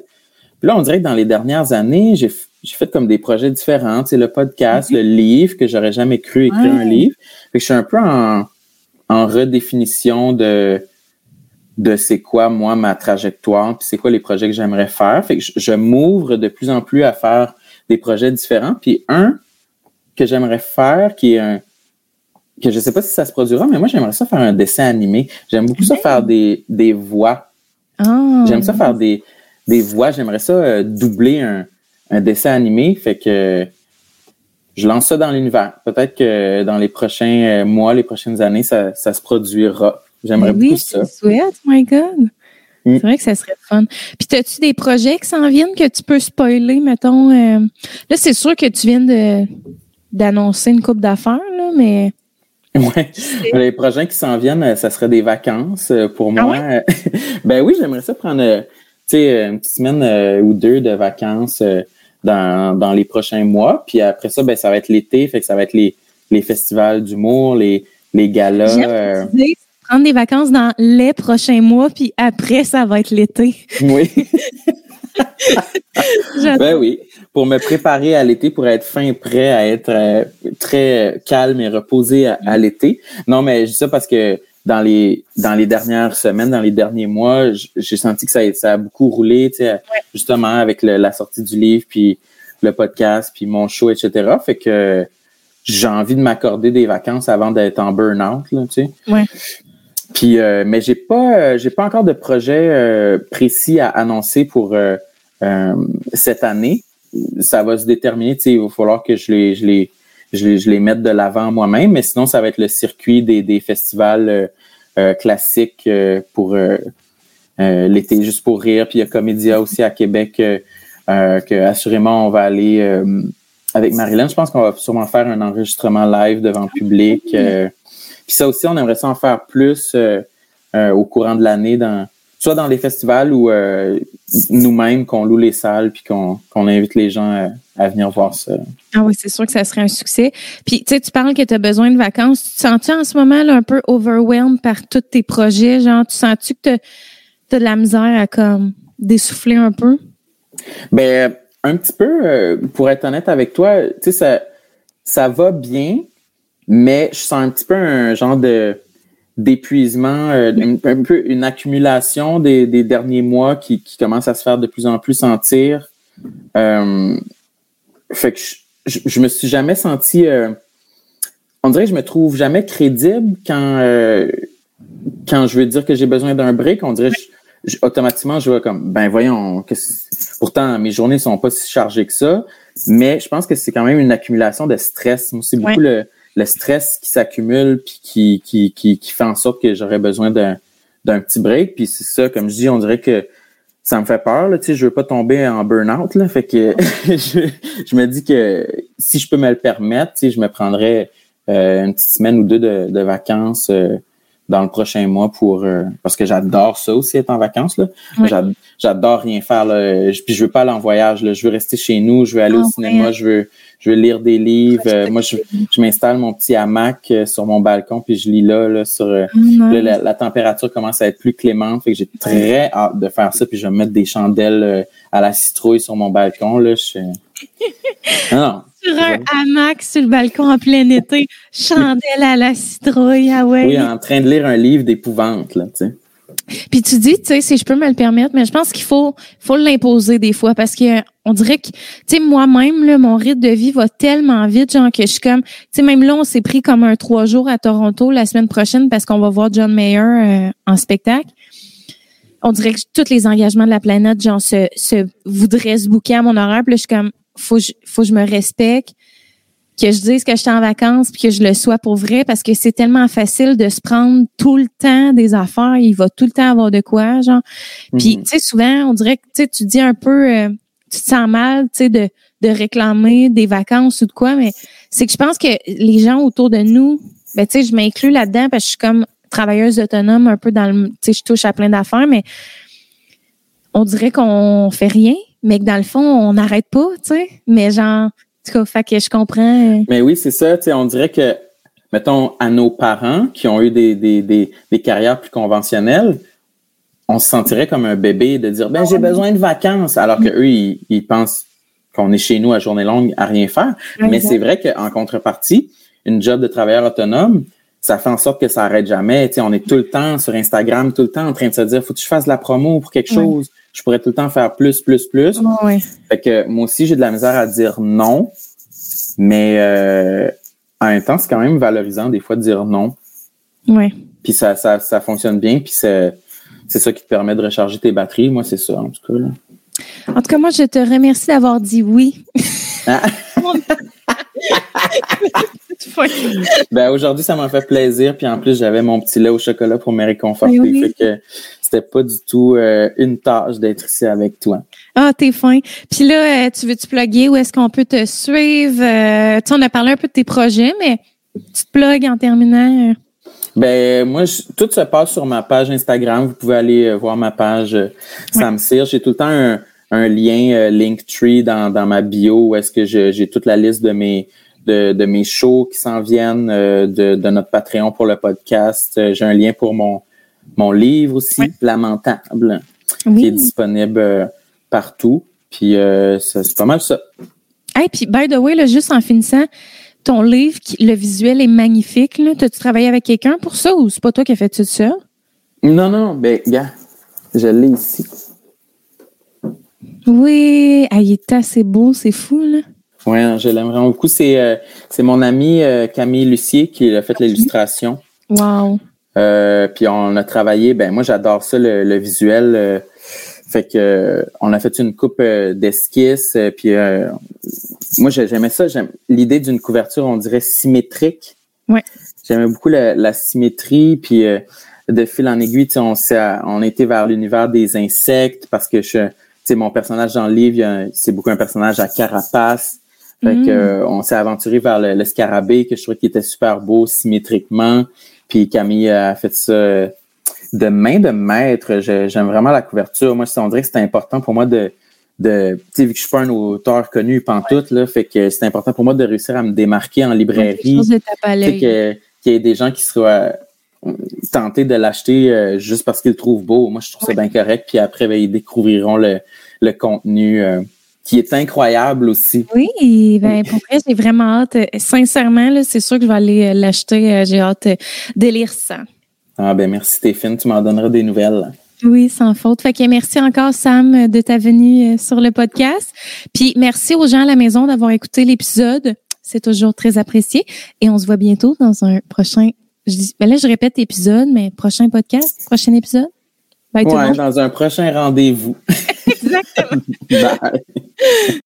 là, on dirait que dans les dernières années, j'ai j'ai fait comme des projets différents, tu sais, le podcast, le livre, que j'aurais jamais cru écrire un livre. Fait que je suis un peu en, en redéfinition de de c'est quoi moi ma trajectoire, puis c'est quoi les projets que j'aimerais faire. Fait que je, m'ouvre de plus en plus à faire des projets différents. Puis un que j'aimerais faire, qui est un que je sais pas si ça se produira, mais moi j'aimerais ça faire un dessin animé. J'aime beaucoup ça faire des, des voix. Ah. J'aime ça faire des, des voix. J'aimerais ça euh, doubler un, un dessin animé. Fait que je lance ça dans l'univers. Peut-être que dans les prochains euh, mois, les prochaines années, ça, ça se produira. J'aimerais ben beaucoup ça. Oui, my God. Mm. C'est vrai que ça serait fun. Puis, as-tu des projets qui s'en viennent que tu peux spoiler, mettons? Euh, là, c'est sûr que tu viens de d'annoncer une coupe d'affaires, là, mais. Oui, les projets qui s'en viennent, euh, ça serait des vacances pour ah moi. ben oui, j'aimerais ça prendre, tu sais, une petite semaine ou deux de vacances dans, dans les prochains mois. Puis après ça, ben, ça va être l'été, fait que ça va être les, les festivals d'humour, les, les galas. Euh... Prendre des vacances dans les prochains mois, puis après, ça va être l'été. Oui. ben oui, pour me préparer à l'été, pour être fin prêt à être euh, très calme et reposé à, l'été. Non, mais je dis ça parce que dans les dans les dernières semaines, dans les derniers mois, j'ai senti que ça, ça a beaucoup roulé, tu sais, justement avec la sortie du livre, puis le podcast, puis mon show, etc. Fait que j'ai envie de m'accorder des vacances avant d'être en burn-out, tu sais. Ouais. Puis, euh, mais j'ai pas, euh, j'ai pas encore de projet euh, précis à annoncer pour cette année. Ça va se déterminer, il va falloir que je les, je les, je les, je les mette de l'avant moi-même, mais sinon, ça va être le circuit des, des festivals classiques pour l'été, juste pour rire. Puis il y a Comédia aussi à Québec, que assurément on va aller avec Marilyn. Je pense qu'on va sûrement faire un enregistrement live devant le public. Puis ça aussi, on aimerait ça en faire plus euh, euh, au courant de l'année, dans soit dans les festivals ou euh, nous-mêmes qu'on loue les salles puis qu'on invite les gens à, venir voir ça. Ah oui, c'est sûr que ça serait un succès. Puis tu sais, tu parles que tu as besoin de vacances. Tu te sens-tu en ce moment un peu overwhelmed par tous tes projets? Genre, tu sens-tu que tu as, de la misère à comme dessouffler un peu? Ben, un petit peu, pour être honnête avec toi, tu sais, ça, ça va bien, mais je sens un petit peu un genre de d'épuisement, euh, un, peu une accumulation des, des derniers mois qui, qui, commence à se faire de plus en plus sentir. Euh, fait que je, je, me suis jamais senti, euh, on dirait que je me trouve jamais crédible quand quand je veux dire que j'ai besoin d'un break. On dirait je, automatiquement je vois comme ben voyons, pourtant mes journées sont pas si chargées que ça, mais je pense que c'est quand même une accumulation de stress. C'est beaucoup le le stress qui s'accumule puis qui, qui, qui, qui, fait en sorte que j'aurais besoin d'un, d'un petit break. Puis c'est ça, comme je dis, on dirait que ça me fait peur. Là, tu sais, je veux pas tomber en burn-out. Là, fait que je, je, me dis que si je peux me le permettre, tu sais, je me prendrais euh, une petite semaine ou deux de, de vacances euh, dans le prochain mois pour euh, parce que j'adore ça aussi être en vacances là. J'adore rien faire là. Puis je veux pas aller en voyage là. Je veux rester chez nous. Je veux aller au ah cinéma. Je veux je veux lire des livres. moi je, je m'installe mon petit hamac euh, sur mon balcon puis je lis là là sur euh, ah la, température commence à être plus clémente. Fait que j'ai très hâte de faire ça puis je vais mettre des chandelles à la citrouille sur mon balcon là. Je... non, sur un hamac sur le balcon en plein été, chandelle à la citrouille, ah ouais. Oui, en train de lire un livre d'épouvante, là, tu sais. Puis tu dis, tu sais, si je peux me le permettre, mais je pense qu'il faut, faut l'imposer des fois parce que on dirait que, tu sais, moi-même, mon rythme de vie va tellement vite, genre que je suis comme, tu sais, même là, on s'est pris comme un trois jours à Toronto la semaine prochaine parce qu'on va voir John Mayer euh, en spectacle. On dirait que tous les engagements de la planète, genre, se, se voudraient se bouquer à mon horaire. Puis là, je suis comme, faut faut que je me respecte, que je dise que je suis en vacances puis que je le sois pour vrai parce que c'est tellement facile de se prendre tout le temps des affaires, il va tout le temps avoir de quoi genre. Puis mhm. tu sais souvent on dirait que tu tu dis un peu euh, tu te sens mal, tu sais de de réclamer des vacances ou de quoi mais c'est que je pense que les gens autour de nous ben tu sais je m'inclus là-dedans parce que je suis comme travailleuse autonome un peu dans le tu sais je touche à plein d'affaires mais on dirait qu'on fait rien mais que dans le fond, on n'arrête pas, tu sais. Mais genre, en tout cas, fait que je comprends. Euh. Mais oui, c'est ça, on dirait que, mettons, à nos parents qui ont eu des, des, des, des carrières plus conventionnelles, on se sentirait comme un bébé de dire, ben, j'ai besoin de vacances, alors que eux, ils, ils pensent qu'on est chez nous à journée longue à rien faire. Mais c'est vrai qu'en contrepartie, une job de travailleur autonome, ça fait en sorte que ça arrête jamais. On est tout le temps sur Instagram, tout le temps en train de se dire, faut que je fasse de la promo pour quelque chose. Je pourrais tout le temps faire plus, plus, plus. Fait que moi aussi, j'ai de la misère à dire non. Mais euh, en même temps, c'est quand même valorisant des fois de dire non. Ouais. Puis ça, ça, ça fonctionne bien. Puis c'est, c'est ça qui te permet de recharger tes batteries. Moi, c'est ça, en tout cas. Là. En tout cas, moi, je te remercie d'avoir dit oui. Ah. ben aujourd'hui, ça m'a fait plaisir. Puis en plus, j'avais mon petit lait au chocolat pour me réconforter. Ben fait que c'était pas du tout euh, une tâche d'être ici avec toi. Ah, t'es fin. Puis là, euh, tu veux-tu plugger? Où est-ce qu'on peut te suivre? Euh, tu on a parlé un peu de tes projets, mais tu te plugues en terminant. Ben moi, tout se passe sur ma page Instagram. Vous pouvez aller voir ma page Sam Cyr. J'ai tout le temps un, un lien Linktree dans, dans ma bio où est-ce que j'ai toute la liste de mes de, de mes shows qui s'en viennent, de, de notre Patreon pour le podcast. J'ai un lien pour mon mon livre aussi, Lamentable, qui est disponible euh, partout. Puis euh, c'est pas mal ça. Hey, puis by the way, là, juste en finissant, ton livre, le visuel est magnifique. T'as-tu travaillé avec quelqu'un pour ça ou c'est pas toi qui as fait tout ça? Non, non, ben, gars, je l'ai ici. Oui, ah, il est assez beau, c'est fou, là. Oui, je l'aime vraiment beaucoup. C'est euh, mon ami Camille Lucier qui a fait l'illustration. Wow. Euh, puis on a travaillé, ben moi j'adore ça le, visuel. Euh, fait que on a fait une coupe euh, d'esquisses. puis moi j'aimais ça. J'aime l'idée d'une couverture, on dirait symétrique. Ouais. J'aimais beaucoup la, symétrie. Puis de fil en aiguille, on s'est on était vers l'univers des insectes parce que je, mon personnage dans le livre, c'est beaucoup un personnage à carapace. Fait que, mm. on s'est aventuré vers le, le, scarabée que je trouvais qu'il était super beau symétriquement. Puis Camille a fait ça de main de maître. J'aime vraiment la couverture. Moi, on dirait que c'est important pour moi de, de tu sais, vu que je suis pas un auteur connu pantoute, là, fait que c'est important pour moi de réussir à me démarquer en librairie. Qu'il y ait des gens qui soient euh, tentés de l'acheter euh, juste parce qu'ils le trouvent beau. Moi, je trouve ça bien correct. Puis après, ben, ils découvriront le, le contenu. Euh, qui est incroyable aussi. Oui, ben pour vrai, j'ai vraiment hâte. Sincèrement, là, c'est sûr que je vais aller euh, l'acheter. Euh, j'ai hâte de lire ça. Ah ben merci Stéphane, tu m'en donneras des nouvelles. Oui, sans faute. Fait que merci encore Sam de ta venue euh, sur le podcast. Puis merci aux gens à la maison d'avoir écouté l'épisode. C'est toujours très apprécié. Et on se voit bientôt dans un prochain. Je dis, ben là, je répète épisode, mais prochain podcast, prochain épisode. Bye, ouais, dans un prochain rendez-vous. Exactement. Bye.